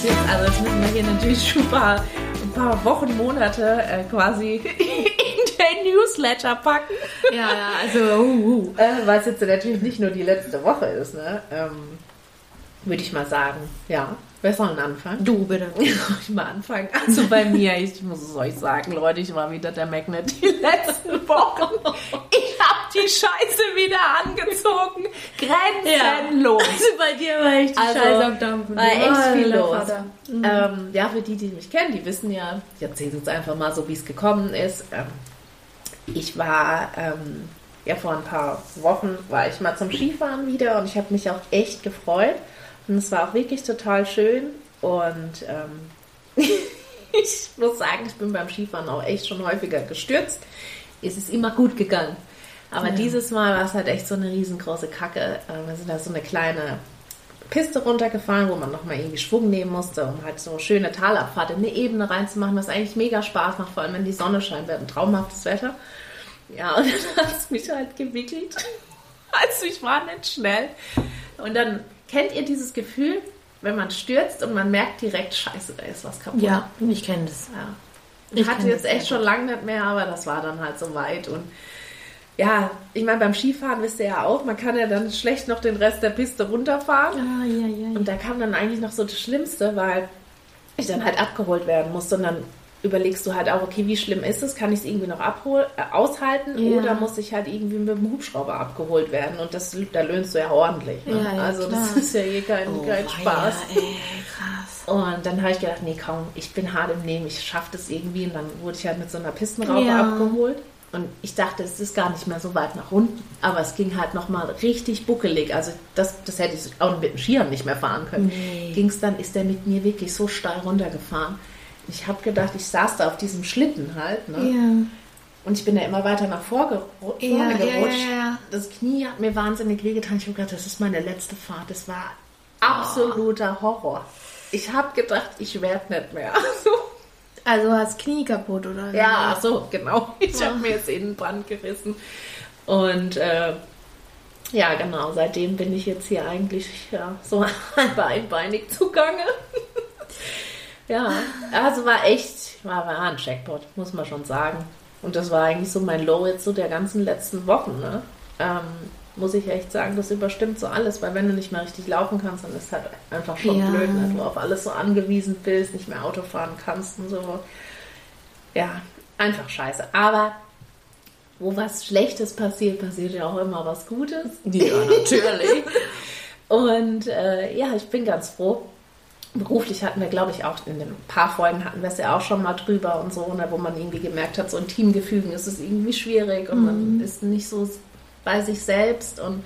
Speaker 1: Jetzt, also jetzt müssen wir hier natürlich schon ein paar, ein paar Wochen, Monate äh, quasi [laughs] in den Newsletter packen.
Speaker 2: Ja, ja, also, uh, uh.
Speaker 1: Äh, weil es jetzt natürlich nicht nur die letzte Woche ist, ne? Ähm, Würde ich mal sagen. Ja. Wer soll denn anfangen?
Speaker 2: Du bitte. [laughs]
Speaker 1: Ich mal anfangen? Also bei mir, ich muss es euch sagen, Leute, ich war wieder der Magnet die [laughs] letzten Wochen. Ich habe die Scheiße wieder angezogen. Grenzenlos.
Speaker 2: Also bei dir war echt die
Speaker 1: Also,
Speaker 2: Scheiße am Dampfen.
Speaker 1: War echt viel
Speaker 2: Alter
Speaker 1: los.
Speaker 2: Vater.
Speaker 1: Ähm, ja, für die, die mich kennen, die wissen ja, ich erzähle jetzt einfach mal so, wie es gekommen ist. Ähm, ich war, ähm, ja, vor ein paar Wochen war ich mal zum Skifahren wieder und ich habe mich auch echt gefreut. Und es war auch wirklich total schön. Und ähm, [laughs] ich muss sagen, ich bin beim Skifahren auch echt schon häufiger gestürzt. Es ist immer gut gegangen. Aber
Speaker 2: Ja.
Speaker 1: dieses Mal war es halt echt so eine riesengroße Kacke. Äh, Wir sind da so eine kleine Piste runtergefahren, wo man nochmal irgendwie Schwung nehmen musste, um halt so schöne Talabfahrt in eine Ebene reinzumachen, was eigentlich mega Spaß macht, vor allem wenn die Sonne scheint, wir hatten traumhaftes Wetter. Ja, und dann hat es mich halt gewickelt. [laughs] Also ich war nicht schnell. Und dann kennt ihr dieses Gefühl, wenn man stürzt und man merkt direkt, scheiße, da ist was kaputt.
Speaker 2: Ja, ich kenne das.
Speaker 1: Ja.
Speaker 2: Ich
Speaker 1: Ich hatte jetzt echt schon lange nicht mehr, aber das war dann halt so weit. Und ja, ich meine, beim Skifahren wisst ihr ja auch, man kann ja dann schlecht noch den Rest der Piste runterfahren.
Speaker 2: Ah, ja, ja.
Speaker 1: Und da kam dann eigentlich noch so das Schlimmste, weil ich dann halt abgeholt werden musste. Und dann überlegst du halt auch, okay, wie schlimm ist es? Kann ich es irgendwie noch abhol äh, aushalten?
Speaker 2: Ja.
Speaker 1: Oder muss ich halt irgendwie mit dem Hubschrauber abgeholt werden? Und das, da löhnst du ja ordentlich. Ne?
Speaker 2: Ja, ja,
Speaker 1: also
Speaker 2: klar.
Speaker 1: das ist ja eh kein,
Speaker 2: Oh,
Speaker 1: kein Spaß.
Speaker 2: ey, krass.
Speaker 1: Und dann habe ich gedacht, nee, komm, ich bin hart im Nehmen, ich schaffe das irgendwie. Und dann wurde ich halt mit so einer Pistenraupe abgeholt. Und ich dachte, es ist gar nicht mehr so weit nach unten. Aber es ging halt nochmal richtig buckelig. Also das, das hätte ich auch mit den Skiern nicht mehr fahren können.
Speaker 2: Nee.
Speaker 1: Ging es dann, ist der mit mir wirklich so steil runtergefahren. Ich habe gedacht, ich saß da auf diesem Schlitten halt. Ne?
Speaker 2: Ja.
Speaker 1: Und ich bin da immer weiter nach vorne gerutscht.
Speaker 2: Ja, ja, ja, ja.
Speaker 1: Das Knie hat mir wahnsinnig wehgetan. Ich habe gedacht, das ist meine letzte Fahrt. Das war absoluter Horror. Ich habe gedacht, ich werde nicht mehr. [laughs]
Speaker 2: Also hast Knie kaputt, oder?
Speaker 1: ja, ach so, genau. Ich
Speaker 2: Ja.
Speaker 1: habe mir jetzt Innenband gerissen. Und äh, ja, genau, seitdem bin ich jetzt hier eigentlich ja, so [laughs] halb einbeinig zugange. Ja, also war echt, war, war ein Jackpot, muss man schon sagen. Und das war eigentlich so mein Low jetzt so der ganzen letzten Wochen, ne? Ähm, muss ich echt sagen, das überstimmt so alles, weil wenn du nicht mehr richtig laufen kannst, dann ist halt einfach schon
Speaker 2: Ja.
Speaker 1: blöd, ne? du auf alles so angewiesen bist, nicht mehr Auto fahren kannst und so. Ja, einfach scheiße. Aber wo was Schlechtes passiert, passiert ja auch immer was Gutes.
Speaker 2: Ja, natürlich. [laughs]
Speaker 1: Und äh, ja, ich bin ganz froh. Beruflich hatten wir, glaube ich, auch in ein paar Folgen hatten wir es ja auch schon mal drüber und so, ne, wo man irgendwie gemerkt hat, so in Teamgefügen ist es irgendwie schwierig und man ist nicht so bei sich selbst. Und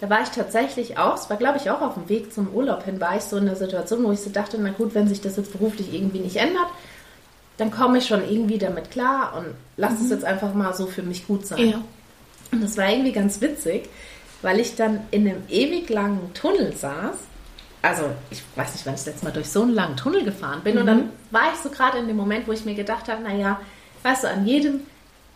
Speaker 1: da war ich tatsächlich auch, es war, glaube ich, auch auf dem Weg zum Urlaub hin, war ich so in der Situation, wo ich so dachte, na gut, wenn sich das jetzt beruflich irgendwie nicht ändert, dann komme ich schon irgendwie damit klar und lass es jetzt einfach mal so für mich gut sein.
Speaker 2: ja.
Speaker 1: Und das war irgendwie ganz witzig, weil ich dann in einem ewig langen Tunnel saß. Also, ich weiß nicht, wann ich das letzte Mal durch so einen langen Tunnel gefahren bin. Und dann war ich so gerade in dem Moment, wo ich mir gedacht habe, naja, weißt du, an jedem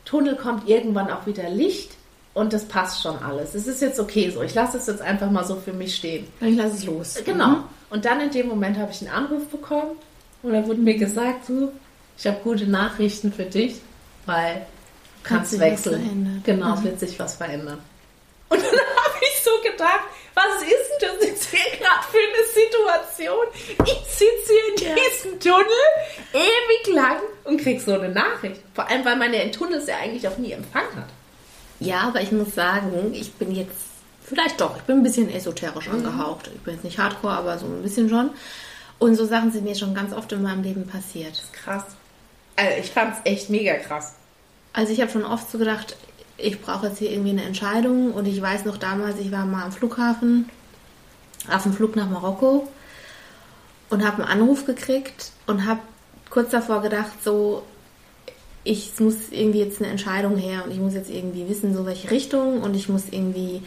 Speaker 1: Tunnel kommt irgendwann auch wieder Licht und das passt schon alles. Es ist jetzt okay so. Ich lasse es jetzt einfach mal so für mich stehen.
Speaker 2: Ich lasse es los.
Speaker 1: Genau. Und dann in dem Moment habe ich einen Anruf bekommen und da wurde mir gesagt, du, ich habe gute Nachrichten für dich, weil du kannst wechseln. Genau, es
Speaker 2: Mhm.
Speaker 1: wird sich was verändern. Und [laughs] dann habe ich so gedacht, was ist denn das jetzt hier gerade für eine Situation? Ich sitze hier in
Speaker 2: Ja.
Speaker 1: diesem Tunnel ewig lang und krieg so eine Nachricht. Vor allem, weil man ja in Tunnels ja eigentlich auch nie Empfang hat.
Speaker 2: Ja, aber ich muss sagen, ich bin jetzt, vielleicht doch, ich bin ein bisschen esoterisch angehaucht. Ich bin jetzt nicht hardcore, aber so ein bisschen schon. Und so Sachen sind mir schon ganz oft in meinem Leben passiert.
Speaker 1: Krass. Also ich fand's echt mega krass.
Speaker 2: Also ich habe schon oft so gedacht, ich brauche jetzt hier irgendwie eine Entscheidung. Und ich weiß noch damals, ich war mal am Flughafen, auf dem Flug nach Marokko und habe einen Anruf gekriegt und habe kurz davor gedacht, so, ich muss irgendwie jetzt eine Entscheidung her und ich muss jetzt irgendwie wissen, so welche Richtung und ich muss irgendwie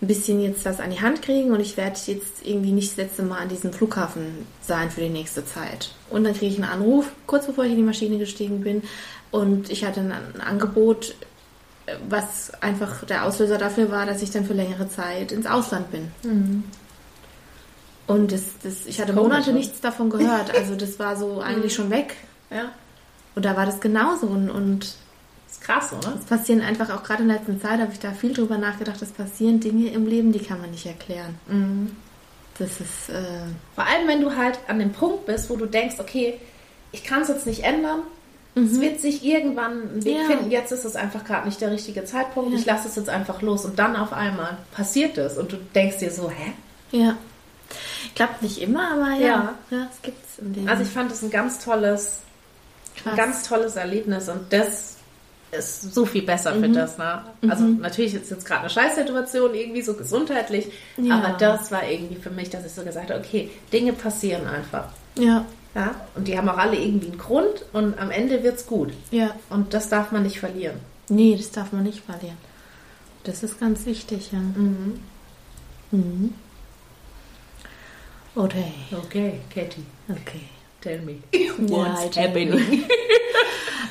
Speaker 2: ein bisschen jetzt was an die Hand kriegen und ich werde jetzt irgendwie nicht das letzte Mal an diesem Flughafen sein für die nächste Zeit. Und dann kriege ich einen Anruf, kurz bevor ich in die Maschine gestiegen bin und ich hatte ein, Angebot, was einfach der Auslöser dafür war, dass ich dann für längere Zeit ins Ausland bin. Und das, das, ich hatte Monate
Speaker 1: ne?
Speaker 2: nichts davon gehört. Also das war so [laughs] eigentlich schon weg.
Speaker 1: Ja.
Speaker 2: Und da war das genauso. Und, und
Speaker 1: Ist krass, oder?
Speaker 2: es passieren einfach auch gerade in der letzten Zeit, habe ich da viel drüber nachgedacht, es passieren Dinge im Leben, die kann man nicht erklären. Das ist, äh,
Speaker 1: Vor allem, wenn du halt an dem Punkt bist, wo du denkst, okay, ich kann es jetzt nicht ändern. Es wird sich irgendwann einen Weg
Speaker 2: Ja.
Speaker 1: finden. Jetzt ist es einfach gerade nicht der richtige Zeitpunkt.
Speaker 2: Ja.
Speaker 1: Ich lasse es jetzt einfach los. Und dann auf einmal passiert es. Und du denkst dir so, hä?
Speaker 2: ja. Klappt nicht immer, aber ja,
Speaker 1: Ja.
Speaker 2: ja, es gibt's im Leben.
Speaker 1: Also ich fand es ein ganz tolles, ein ganz tolles Erlebnis. Und das ist so viel besser für das. Ne? Also natürlich ist jetzt gerade eine Scheißsituation, irgendwie so gesundheitlich.
Speaker 2: Ja.
Speaker 1: Aber das war irgendwie für mich, dass ich so gesagt habe, okay, Dinge passieren einfach.
Speaker 2: ja,
Speaker 1: Ja? Und die haben auch alle irgendwie einen Grund und am Ende wird's gut.
Speaker 2: ja.
Speaker 1: Und das darf man nicht verlieren.
Speaker 2: Nee, das darf man nicht verlieren. Das ist ganz wichtig, ja.
Speaker 1: Mhm.
Speaker 2: Mhm. Okay.
Speaker 1: Okay, Katie,
Speaker 2: Okay.
Speaker 1: tell me. [laughs]
Speaker 2: Ja,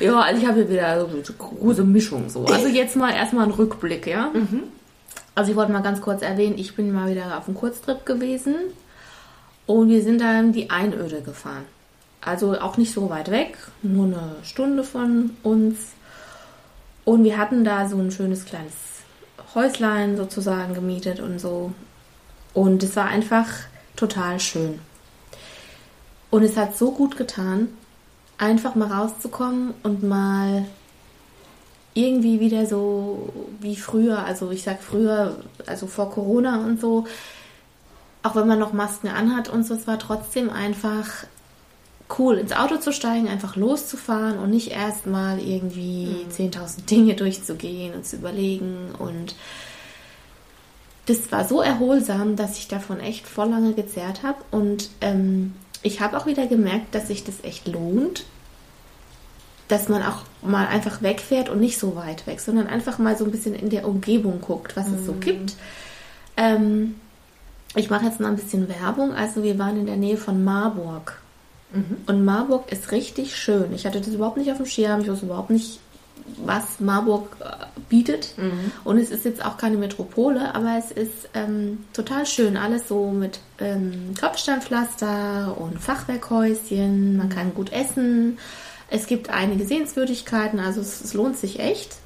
Speaker 2: [laughs] ja, also ich habe hier wieder so eine große Mischung so. Also jetzt mal erstmal ein Rückblick, ja. Also ich wollte mal ganz kurz erwähnen, ich bin mal wieder auf einem Kurztrip gewesen und wir sind dann die Einöde gefahren. Also auch nicht so weit weg, nur eine Stunde von uns. Und wir hatten da so ein schönes kleines Häuslein sozusagen gemietet und so. Und es war einfach total schön. Und es hat so gut getan, einfach mal rauszukommen und mal irgendwie wieder so wie früher, also ich sag früher, also vor Corona und so, auch wenn man noch Masken anhat und so, es war trotzdem einfach cool, ins Auto zu steigen, einfach loszufahren und nicht erstmal irgendwie 10.000 Dinge [laughs] durchzugehen und zu überlegen und das war so erholsam, dass ich davon echt voll lange gezehrt habe. Und ähm, ich habe auch wieder gemerkt, dass sich das echt lohnt, dass man auch mal einfach wegfährt und nicht so weit weg, sondern einfach mal so ein bisschen in der Umgebung guckt, was es so gibt. Ähm, ich mache jetzt mal ein bisschen Werbung. Also wir waren in der Nähe von Marburg. Und Marburg ist richtig schön. Ich hatte das überhaupt nicht auf dem Schirm. Ich wusste überhaupt nicht, was Marburg äh, bietet. Und es ist jetzt auch keine Metropole, aber es ist ähm, total schön. Alles so mit ähm, Kopfsteinpflaster und Fachwerkhäuschen. Man kann gut essen. Es gibt einige Sehenswürdigkeiten, also es, es lohnt sich echt.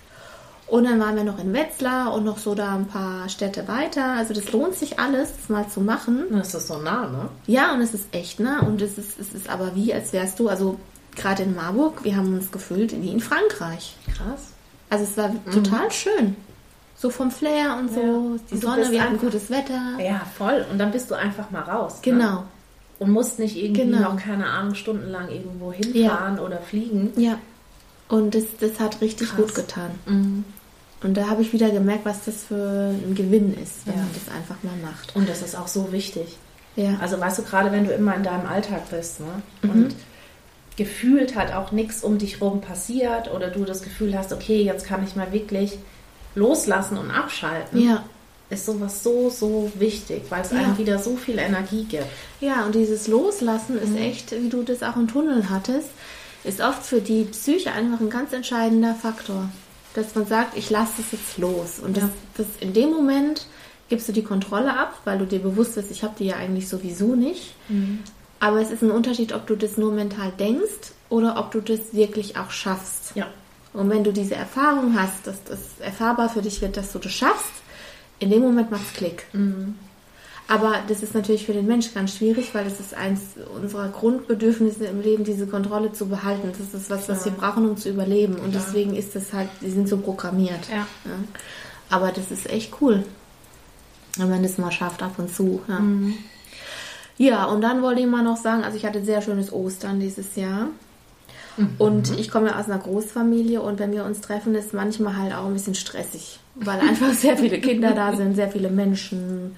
Speaker 2: Und dann waren wir noch in Wetzlar und noch so da ein paar Städte weiter. Also das lohnt sich alles, das mal zu machen.
Speaker 1: Das ist so nah, ne?
Speaker 2: Ja, und es ist echt nah und es ist, es ist aber wie, als wärst du, also gerade in Marburg, wir haben uns gefühlt wie in Frankreich.
Speaker 1: Krass.
Speaker 2: Also es war total schön. So vom Flair und so,
Speaker 1: Ja.
Speaker 2: die Sonne, wir hatten gutes Wetter.
Speaker 1: Ja, voll. Und dann bist du einfach mal raus. Ne?
Speaker 2: Genau.
Speaker 1: Und musst nicht irgendwie
Speaker 2: Genau.
Speaker 1: noch, keine Ahnung, stundenlang irgendwo hinfahren oder fliegen.
Speaker 2: Ja. Und das, das hat richtig
Speaker 1: Krass.
Speaker 2: gut getan. Und da habe ich wieder gemerkt, was das für ein Gewinn ist, wenn
Speaker 1: Ja.
Speaker 2: man das einfach mal macht.
Speaker 1: Und das ist auch so wichtig.
Speaker 2: Ja.
Speaker 1: Also weißt du, gerade wenn du immer in deinem Alltag bist, ne? Und gefühlt hat auch nichts um dich rum passiert oder du das Gefühl hast, okay, jetzt kann ich mal wirklich loslassen und abschalten,
Speaker 2: ja.
Speaker 1: ist sowas so, so wichtig, weil es
Speaker 2: Ja.
Speaker 1: einem wieder so viel Energie gibt.
Speaker 2: Ja, und dieses Loslassen ist echt, wie du das auch im Tunnel hattest, ist oft für die Psyche einfach ein ganz entscheidender Faktor. Dass man sagt, ich lasse es jetzt los. Und das,
Speaker 1: Ja.
Speaker 2: das in dem Moment gibst du die Kontrolle ab, weil du dir bewusst bist, ich habe die ja eigentlich sowieso nicht. Aber es ist ein Unterschied, ob du das nur mental denkst oder ob du das wirklich auch schaffst.
Speaker 1: Ja.
Speaker 2: Und wenn du diese Erfahrung hast, dass das erfahrbar für dich wird, dass du das schaffst, in dem Moment macht's Klick. Aber das ist natürlich für den Mensch ganz schwierig, weil das ist eins unserer Grundbedürfnisse im Leben, diese Kontrolle zu behalten. Das ist was, was wir brauchen, um zu überleben. Und deswegen ist das halt, die sind so programmiert.
Speaker 1: Ja.
Speaker 2: Aber das ist echt cool, wenn man das mal schafft ab und zu. Ja. Ja, und dann wollte ich mal noch sagen, also ich hatte sehr schönes Ostern dieses Jahr. Und ich komme ja aus einer Großfamilie und wenn wir uns treffen, ist manchmal halt auch ein bisschen stressig, weil einfach sehr viele Kinder da sind, sehr viele Menschen.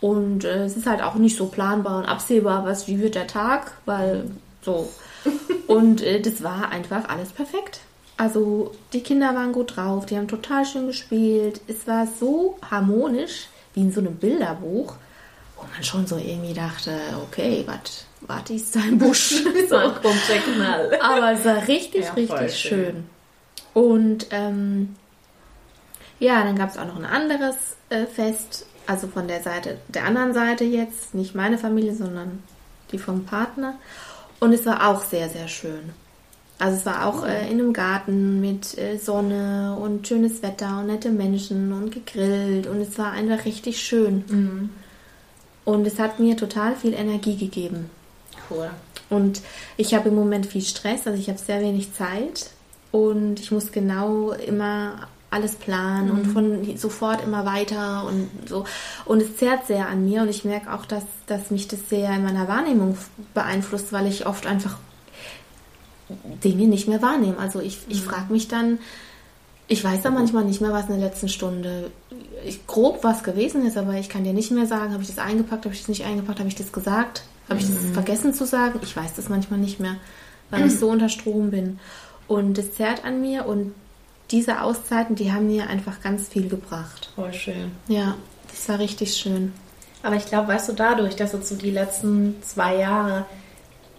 Speaker 2: Und äh, es ist halt auch nicht so planbar und absehbar, was, wie wird der Tag, weil so. [laughs] Und äh, das war einfach alles perfekt. Also die Kinder waren gut drauf, die haben total schön gespielt. Es war so harmonisch, wie in so einem Bilderbuch, wo man schon so irgendwie dachte, okay, was was ist da im Busch? [laughs] so.
Speaker 1: kommt der Knall.
Speaker 2: Aber es war richtig,
Speaker 1: Ja,
Speaker 2: richtig
Speaker 1: schön.
Speaker 2: schön. Und ähm, ja, dann gab es auch noch ein anderes äh, Fest, also von der Seite, der anderen Seite jetzt, nicht meine Familie, sondern die vom Partner. Und es war auch sehr, sehr schön. Also es war auch äh, in einem Garten mit äh, Sonne und schönes Wetter und nette Menschen und gegrillt und es war einfach richtig schön. Und es hat mir total viel Energie gegeben.
Speaker 1: Cool.
Speaker 2: Und ich habe im Moment viel Stress, also ich habe sehr wenig Zeit und ich muss genau immer alles planen und von sofort immer weiter und so. Und es zerrt sehr an mir und ich merke auch, dass, dass mich das sehr in meiner Wahrnehmung beeinflusst, weil ich oft einfach Dinge nicht mehr wahrnehme. Also ich, ich frage mich dann, ich weiß da manchmal nicht mehr, was in der letzten Stunde ich, grob was gewesen ist, aber ich kann dir nicht mehr sagen, habe ich das eingepackt, habe ich das nicht eingepackt, habe ich das gesagt, habe ich das vergessen zu sagen. Ich weiß das manchmal nicht mehr, weil ich [clears throat] so unter Strom bin. Und es zerrt an mir und diese Auszeiten, die haben mir einfach ganz viel gebracht.
Speaker 1: Voll schön.
Speaker 2: Ja, das war richtig schön.
Speaker 1: Aber ich glaube, weißt du, dadurch, dass es so die letzten zwei Jahre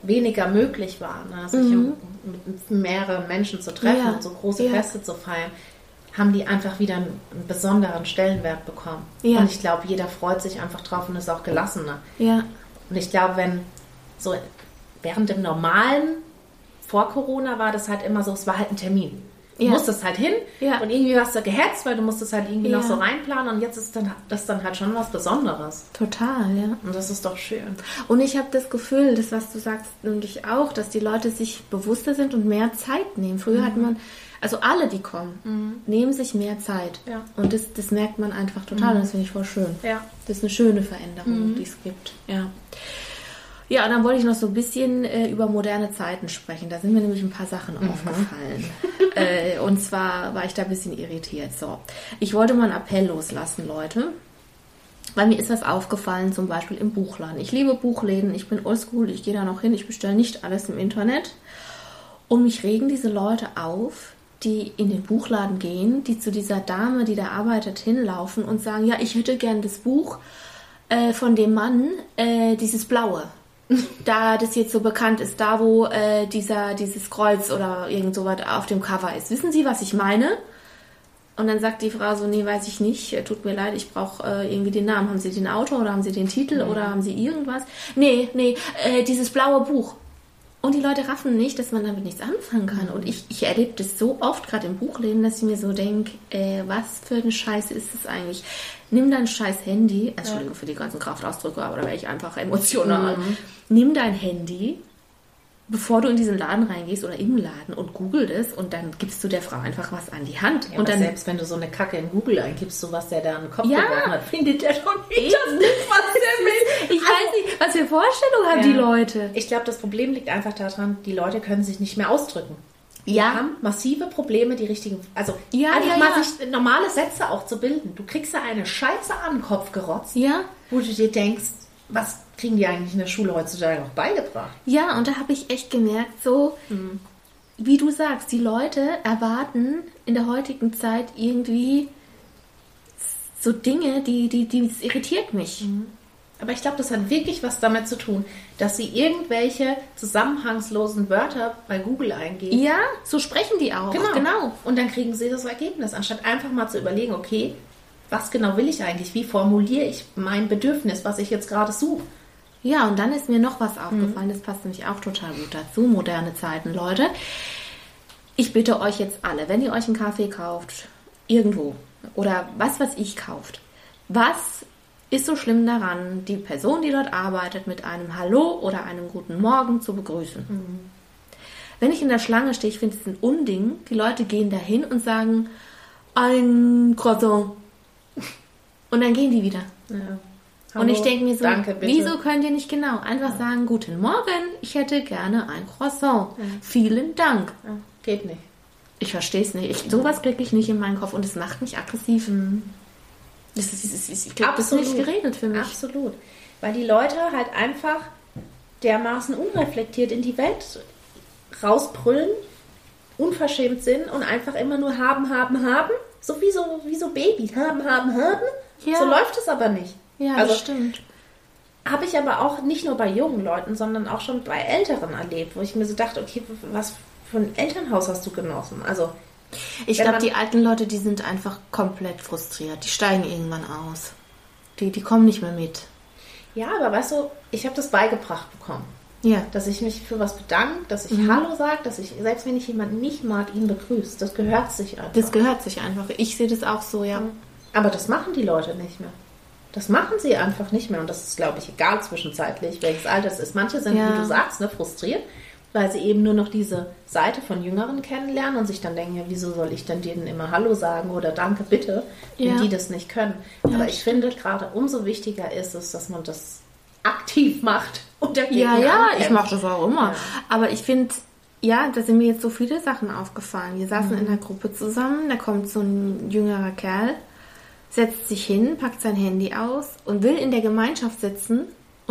Speaker 1: weniger möglich war, ne, sich
Speaker 2: Mhm.
Speaker 1: mit mehreren Menschen zu treffen
Speaker 2: Ja.
Speaker 1: und so große
Speaker 2: Ja.
Speaker 1: Feste zu feiern, haben die einfach wieder einen, einen besonderen Stellenwert bekommen.
Speaker 2: Ja.
Speaker 1: Und ich glaube, jeder freut sich einfach drauf und ist auch gelassener.
Speaker 2: Ja,
Speaker 1: Und ich glaube, wenn so während dem normalen vor Corona war das halt immer so, es war halt ein Termin. Du
Speaker 2: Ja.
Speaker 1: musstest halt hin
Speaker 2: Ja.
Speaker 1: und irgendwie warst du gehetzt, weil du musstest halt irgendwie noch
Speaker 2: Ja.
Speaker 1: so reinplanen und jetzt ist dann das dann halt schon was Besonderes.
Speaker 2: total, ja.
Speaker 1: Und das ist doch schön.
Speaker 2: Und ich habe das Gefühl, das, was du sagst, nämlich auch, dass die Leute sich bewusster sind und mehr Zeit nehmen. Früher hat man, also alle, die kommen, nehmen sich mehr Zeit.
Speaker 1: Ja.
Speaker 2: Und das, das merkt man einfach total und das finde ich voll schön.
Speaker 1: Ja.
Speaker 2: Das ist eine schöne Veränderung, die es gibt. Ja. Ja, und dann wollte ich noch so ein bisschen äh, über moderne Zeiten sprechen. Da sind mir nämlich ein paar Sachen aufgefallen. äh, und zwar war ich da ein bisschen irritiert. So, ich wollte mal einen Appell loslassen, Leute. Weil mir ist was aufgefallen, zum Beispiel im Buchladen. Ich liebe Buchläden, ich bin oldschool, ich gehe da noch hin, ich bestelle nicht alles im Internet. Und mich regen diese Leute auf, die in den Buchladen gehen, die zu dieser Dame, die da arbeitet, hinlaufen und sagen, ja, ich hätte gern das Buch äh, von dem Mann, äh, dieses Blaue. Da das jetzt so bekannt ist, da wo äh, dieser, dieses Kreuz oder irgend so was auf dem Cover ist. Wissen Sie, was ich meine? Und dann sagt die Frau so, nee, weiß ich nicht, äh, tut mir leid, ich brauche äh, irgendwie den Namen. Haben Sie den Autor oder haben Sie den Titel oder haben Sie irgendwas? Nee, nee, äh, dieses blaue Buch. Und die Leute raffen nicht, dass man damit nichts anfangen kann. Und ich, ich erlebe das so oft, gerade im Buchleben, dass ich mir so denke, äh, was für eine Scheiße ist das eigentlich? Nimm dein scheiß Handy, also, Entschuldigung für die ganzen Kraftausdrücke, aber da wäre ich einfach emotional. Nimm dein Handy, bevor du in diesen Laden reingehst oder im Laden und google das und dann gibst du der Frau einfach was an die Hand.
Speaker 1: Ja,
Speaker 2: und dann
Speaker 1: selbst wenn du so eine Kacke in Google eingibst, so was der da den Kopf
Speaker 2: Ja.
Speaker 1: geworfen hat, findet der doch nicht das was der will.
Speaker 2: Ich weiß nicht, was für Vorstellungen haben die
Speaker 1: Ja.
Speaker 2: Leute.
Speaker 1: Ich glaube, das Problem liegt einfach daran, die Leute können sich nicht mehr ausdrücken. Die
Speaker 2: Ja.
Speaker 1: haben massive Probleme, die richtigen, also
Speaker 2: Ja,
Speaker 1: einfach
Speaker 2: ja,
Speaker 1: mal
Speaker 2: ja.
Speaker 1: sich normale Sätze auch zu bilden. Du kriegst da eine Scheiße an den Kopf gerotzt,
Speaker 2: Ja,
Speaker 1: wo du dir denkst, was kriegen die eigentlich in der Schule heutzutage noch beigebracht?
Speaker 2: ja, und da habe ich echt gemerkt, so, wie du sagst, die Leute erwarten in der heutigen Zeit irgendwie so Dinge, die, die, die, das irritiert mich.
Speaker 1: Aber ich glaube, das hat wirklich was damit zu tun, dass sie irgendwelche zusammenhangslosen Wörter bei Google eingeben.
Speaker 2: Ja, so sprechen die auch. genau.
Speaker 1: Und dann kriegen sie das Ergebnis, anstatt einfach mal zu überlegen, okay, was genau will ich eigentlich? Wie formuliere ich mein Bedürfnis, was ich jetzt gerade suche?
Speaker 2: Ja, und dann ist mir noch was aufgefallen, das passt nämlich auch total gut dazu. Moderne Zeiten, Leute. Ich bitte euch jetzt alle, wenn ihr euch einen Kaffee kauft, irgendwo, oder was, was ich kauft, was ist so schlimm daran, die Person, die dort arbeitet, mit einem Hallo oder einem guten Morgen zu begrüßen? Wenn ich in der Schlange stehe, ich finde es ein Unding, die Leute gehen dahin und sagen, ein Croissant. Und dann gehen die wieder.
Speaker 1: Ja.
Speaker 2: Und ich
Speaker 1: Hallo,
Speaker 2: denke mir so,
Speaker 1: danke,
Speaker 2: wieso könnt ihr nicht genau einfach sagen, guten Morgen, ich hätte gerne ein Croissant. Vielen Dank.
Speaker 1: Ja, geht nicht.
Speaker 2: Ich verstehe es nicht. Ich, sowas kriege ich nicht in meinen Kopf und es macht mich aggressiv. Das ist, das ist, ich glaube, das ist nicht geregelt für mich.
Speaker 1: Absolut. Weil die Leute halt einfach dermaßen unreflektiert in die Welt rausbrüllen, unverschämt sind und einfach immer nur haben, haben, haben. So wie so, wie so Babys. Haben, haben, haben.
Speaker 2: Ja.
Speaker 1: So läuft es aber nicht.
Speaker 2: Ja,
Speaker 1: also
Speaker 2: das stimmt.
Speaker 1: habe ich aber auch nicht nur bei jungen Leuten, sondern auch schon bei Älteren erlebt, wo ich mir so dachte, okay, was für ein Elternhaus hast du genossen? Also,
Speaker 2: Ich glaube, die alten Leute, die sind einfach komplett frustriert. Die steigen irgendwann aus. Die, die kommen nicht mehr mit.
Speaker 1: ja, aber weißt du, ich habe das beigebracht bekommen.
Speaker 2: Ja.
Speaker 1: dass ich mich für was bedanke, dass ich
Speaker 2: Mhm.
Speaker 1: Hallo sage, dass ich, selbst wenn ich jemanden nicht mag, ihn begrüße. Das gehört sich einfach.
Speaker 2: Das gehört sich einfach. Ich sehe das auch so, ja.
Speaker 1: Aber das machen die Leute nicht mehr. Das machen sie einfach nicht mehr. Und das ist, glaube ich, egal zwischenzeitlich, welches Alter es ist. Manche sind,
Speaker 2: Ja.
Speaker 1: wie du sagst, ne, frustriert, weil sie eben nur noch diese Seite von Jüngeren kennenlernen und sich dann denken, ja, wieso soll ich denn denen immer Hallo sagen oder Danke, bitte, wenn
Speaker 2: Ja.
Speaker 1: die das nicht können. Aber ich finde, gerade umso wichtiger ist es, dass man das aktiv macht [laughs] und dagegen
Speaker 2: Ja, ja, ich
Speaker 1: ankämpft.
Speaker 2: mache das auch immer.
Speaker 1: Ja.
Speaker 2: Aber ich finde, ja, da sind mir jetzt so viele Sachen aufgefallen. Wir saßen in einer Gruppe zusammen, da kommt so ein jüngerer Kerl, setzt sich hin, packt sein Handy aus und will in der Gemeinschaft sitzen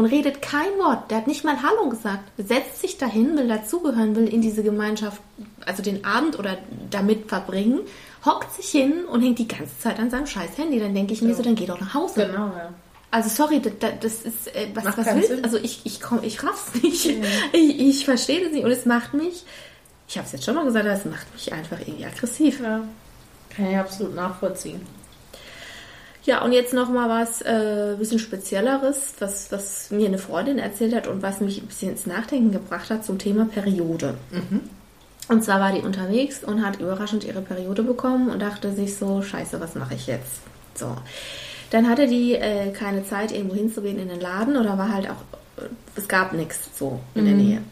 Speaker 2: und redet kein Wort. Der hat nicht mal Hallo gesagt. Setzt sich dahin, will dazugehören, will in diese Gemeinschaft, also den Abend oder damit verbringen, hockt sich hin und hängt die ganze Zeit an seinem scheiß Handy. Dann denke ich mir so, dann geh doch nach Hause.
Speaker 1: Genau, ja.
Speaker 2: Also sorry, das, das ist äh, was,
Speaker 1: Macht
Speaker 2: was willst
Speaker 1: Sinn.
Speaker 2: Also ich ich komm, ich raff's [laughs] nicht. Ich, ich verstehe das nicht und es macht mich. Ich habe es jetzt schon mal gesagt, es macht mich einfach irgendwie aggressiv.
Speaker 1: ja. Kann ich absolut nachvollziehen.
Speaker 2: Ja, und jetzt noch mal was äh, bisschen spezielleres, was was mir eine Freundin erzählt hat und was mich ein bisschen ins Nachdenken gebracht hat zum Thema Periode. Und zwar war die unterwegs und hat überraschend ihre Periode bekommen und dachte sich so, scheiße, was mache ich jetzt? So. Dann hatte die äh, keine Zeit, irgendwo hinzugehen in den Laden oder war halt auch, äh, es gab nichts so in der Nähe.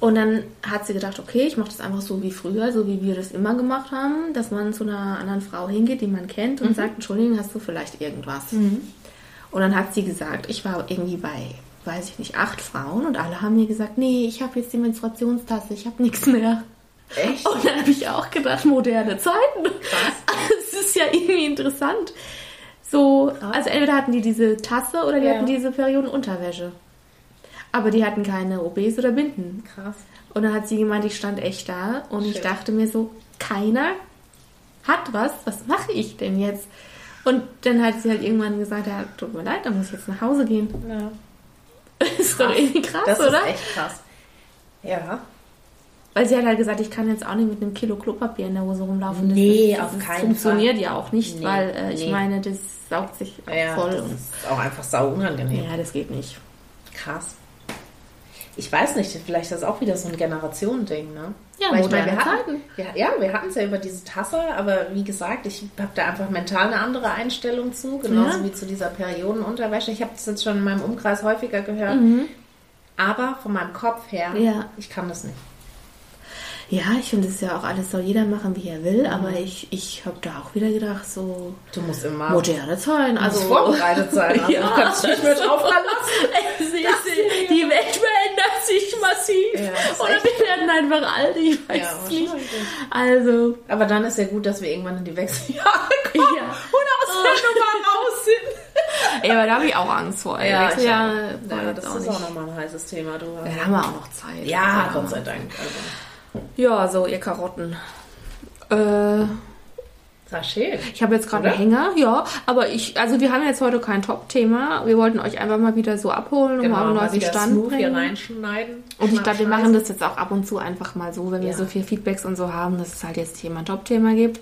Speaker 2: Und dann hat sie gedacht, okay, ich mache das einfach so wie früher, so wie wir das immer gemacht haben, dass man zu einer anderen Frau hingeht, die man kennt und sagt, Entschuldigung, hast du vielleicht irgendwas? Und dann hat sie gesagt, ich war irgendwie bei, weiß ich nicht, acht Frauen und alle haben mir gesagt, nee, ich habe jetzt die Menstruationstasse, ich habe nichts mehr.
Speaker 1: Echt?
Speaker 2: Und dann habe ich auch gedacht, moderne Zeiten. Es [laughs] ist ja irgendwie interessant. So, also entweder hatten die diese Tasse oder die
Speaker 1: Ja.
Speaker 2: hatten diese Periodenunterwäsche. Aber die hatten keine OBs oder Binden.
Speaker 1: Krass.
Speaker 2: Und dann hat sie gemeint, ich stand echt da und ich
Speaker 1: Shit.
Speaker 2: dachte mir so, keiner hat was, was mache ich denn jetzt? Und dann hat sie halt irgendwann gesagt, ja, tut mir leid, dann muss ich jetzt nach Hause gehen.
Speaker 1: Ja. [laughs]
Speaker 2: ist doch irgendwie krass,
Speaker 1: Das
Speaker 2: oder?
Speaker 1: ist echt krass. Ja.
Speaker 2: Weil sie hat halt gesagt, ich kann jetzt auch nicht mit einem Kilo Klopapier in der Hose rumlaufen. Das
Speaker 1: Nee,
Speaker 2: ist,
Speaker 1: auf
Speaker 2: das
Speaker 1: keinen
Speaker 2: funktioniert
Speaker 1: Fall.
Speaker 2: ja auch nicht,
Speaker 1: Nee,
Speaker 2: weil äh, ich
Speaker 1: nee.
Speaker 2: meine, das saugt sich
Speaker 1: Ja,
Speaker 2: voll.
Speaker 1: das
Speaker 2: und,
Speaker 1: ist auch einfach sau unangenehm.
Speaker 2: ja, das geht nicht.
Speaker 1: Krass. Ich weiß nicht, vielleicht ist das auch wieder so ein Generationending, ne?
Speaker 2: Ja,
Speaker 1: Weil ich meine, wir hatten,
Speaker 2: Zeiten.
Speaker 1: ja, ja, wir hatten es ja über diese Tasse, aber wie gesagt, ich habe da einfach mental eine andere Einstellung zu, genauso
Speaker 2: Ja.
Speaker 1: wie zu dieser Periodenunterwäsche. Ich habe das jetzt schon in meinem Umkreis häufiger gehört. Aber von meinem Kopf her,
Speaker 2: Mhm. Ja.
Speaker 1: ich kann das nicht.
Speaker 2: Ja, ich finde, es ist ja auch alles, soll jeder machen, wie er will,
Speaker 1: Mhm.
Speaker 2: aber ich, ich habe da auch wieder gedacht, so
Speaker 1: Du musst immer
Speaker 2: moderne
Speaker 1: musst
Speaker 2: Also,
Speaker 1: vorbereitet sein. [laughs] Also
Speaker 2: Ja.
Speaker 1: du kannst dich nicht mehr drauf verlassen. [laughs]
Speaker 2: die Welt verändert sich massiv.
Speaker 1: Ja, das
Speaker 2: Oder wir werden einfach alt, ich weiß
Speaker 1: Ja,
Speaker 2: es nicht. Also,
Speaker 1: Aber dann ist ja gut, dass wir irgendwann in die Wechseljahre [laughs] kommen
Speaker 2: Ja.
Speaker 1: und aus der Nummer raus sind.
Speaker 2: ja, aber da habe ich auch Angst vor. ey.
Speaker 1: Ja,
Speaker 2: ja,
Speaker 1: ja, das
Speaker 2: auch
Speaker 1: ist
Speaker 2: nicht.
Speaker 1: auch nochmal ein heißes Thema. Du
Speaker 2: da haben wir auch noch Zeit.
Speaker 1: ja, Gott sei Dank. Also,
Speaker 2: Ja, so, ihr Karotten. Äh,
Speaker 1: war schön.
Speaker 2: ich habe jetzt gerade einen Hänger, ja, aber ich, also wir haben jetzt heute kein Top-Thema. Wir wollten euch einfach mal wieder so abholen und
Speaker 1: Genau,
Speaker 2: mal einen
Speaker 1: wieder
Speaker 2: Stand
Speaker 1: smooth hier
Speaker 2: bringen.
Speaker 1: reinschneiden.
Speaker 2: Und ich glaube, wir machen das jetzt auch ab und zu einfach mal so, wenn wir
Speaker 1: Ja.
Speaker 2: so viel Feedbacks und so haben, dass es halt jetzt hier mal ein Top-Thema gibt.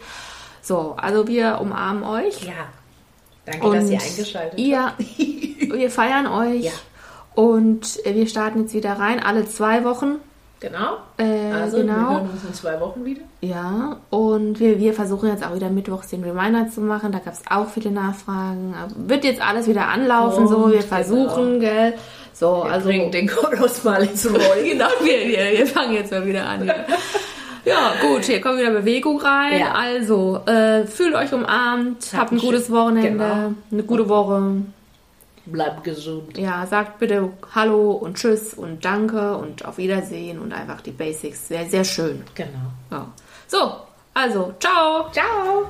Speaker 2: So, also wir umarmen euch.
Speaker 1: Ja. Danke,
Speaker 2: Und
Speaker 1: dass ihr eingeschaltet
Speaker 2: ihr, [laughs] wir feiern euch.
Speaker 1: Ja.
Speaker 2: Und wir starten jetzt wieder rein, alle zwei Wochen.
Speaker 1: Genau.
Speaker 2: Äh,
Speaker 1: Also, wir
Speaker 2: genau.
Speaker 1: hören uns in zwei Wochen wieder.
Speaker 2: Ja, und wir, wir versuchen jetzt auch wieder mittwochs den Reminder zu machen. Da gab es auch viele Nachfragen. Wird jetzt alles wieder anlaufen, so.
Speaker 1: Und,
Speaker 2: Wir versuchen, gell. So,
Speaker 1: Wir
Speaker 2: also.
Speaker 1: bringen den Kolos mal ins Rollen. [laughs]
Speaker 2: Genau, wir, wir, wir fangen jetzt mal wieder an. Ja, ja gut, hier kommt wieder Bewegung rein.
Speaker 1: Ja.
Speaker 2: Also, äh, fühlt euch umarmt,
Speaker 1: Habt
Speaker 2: habt ein gutes Wochenende,
Speaker 1: genau.
Speaker 2: eine gute Woche.
Speaker 1: Bleibt gesund.
Speaker 2: Ja, sagt bitte Hallo und Tschüss und Danke und auf Wiedersehen und einfach die Basics. Sehr, sehr schön.
Speaker 1: Genau.
Speaker 2: Ja. So, also, ciao.
Speaker 1: Ciao.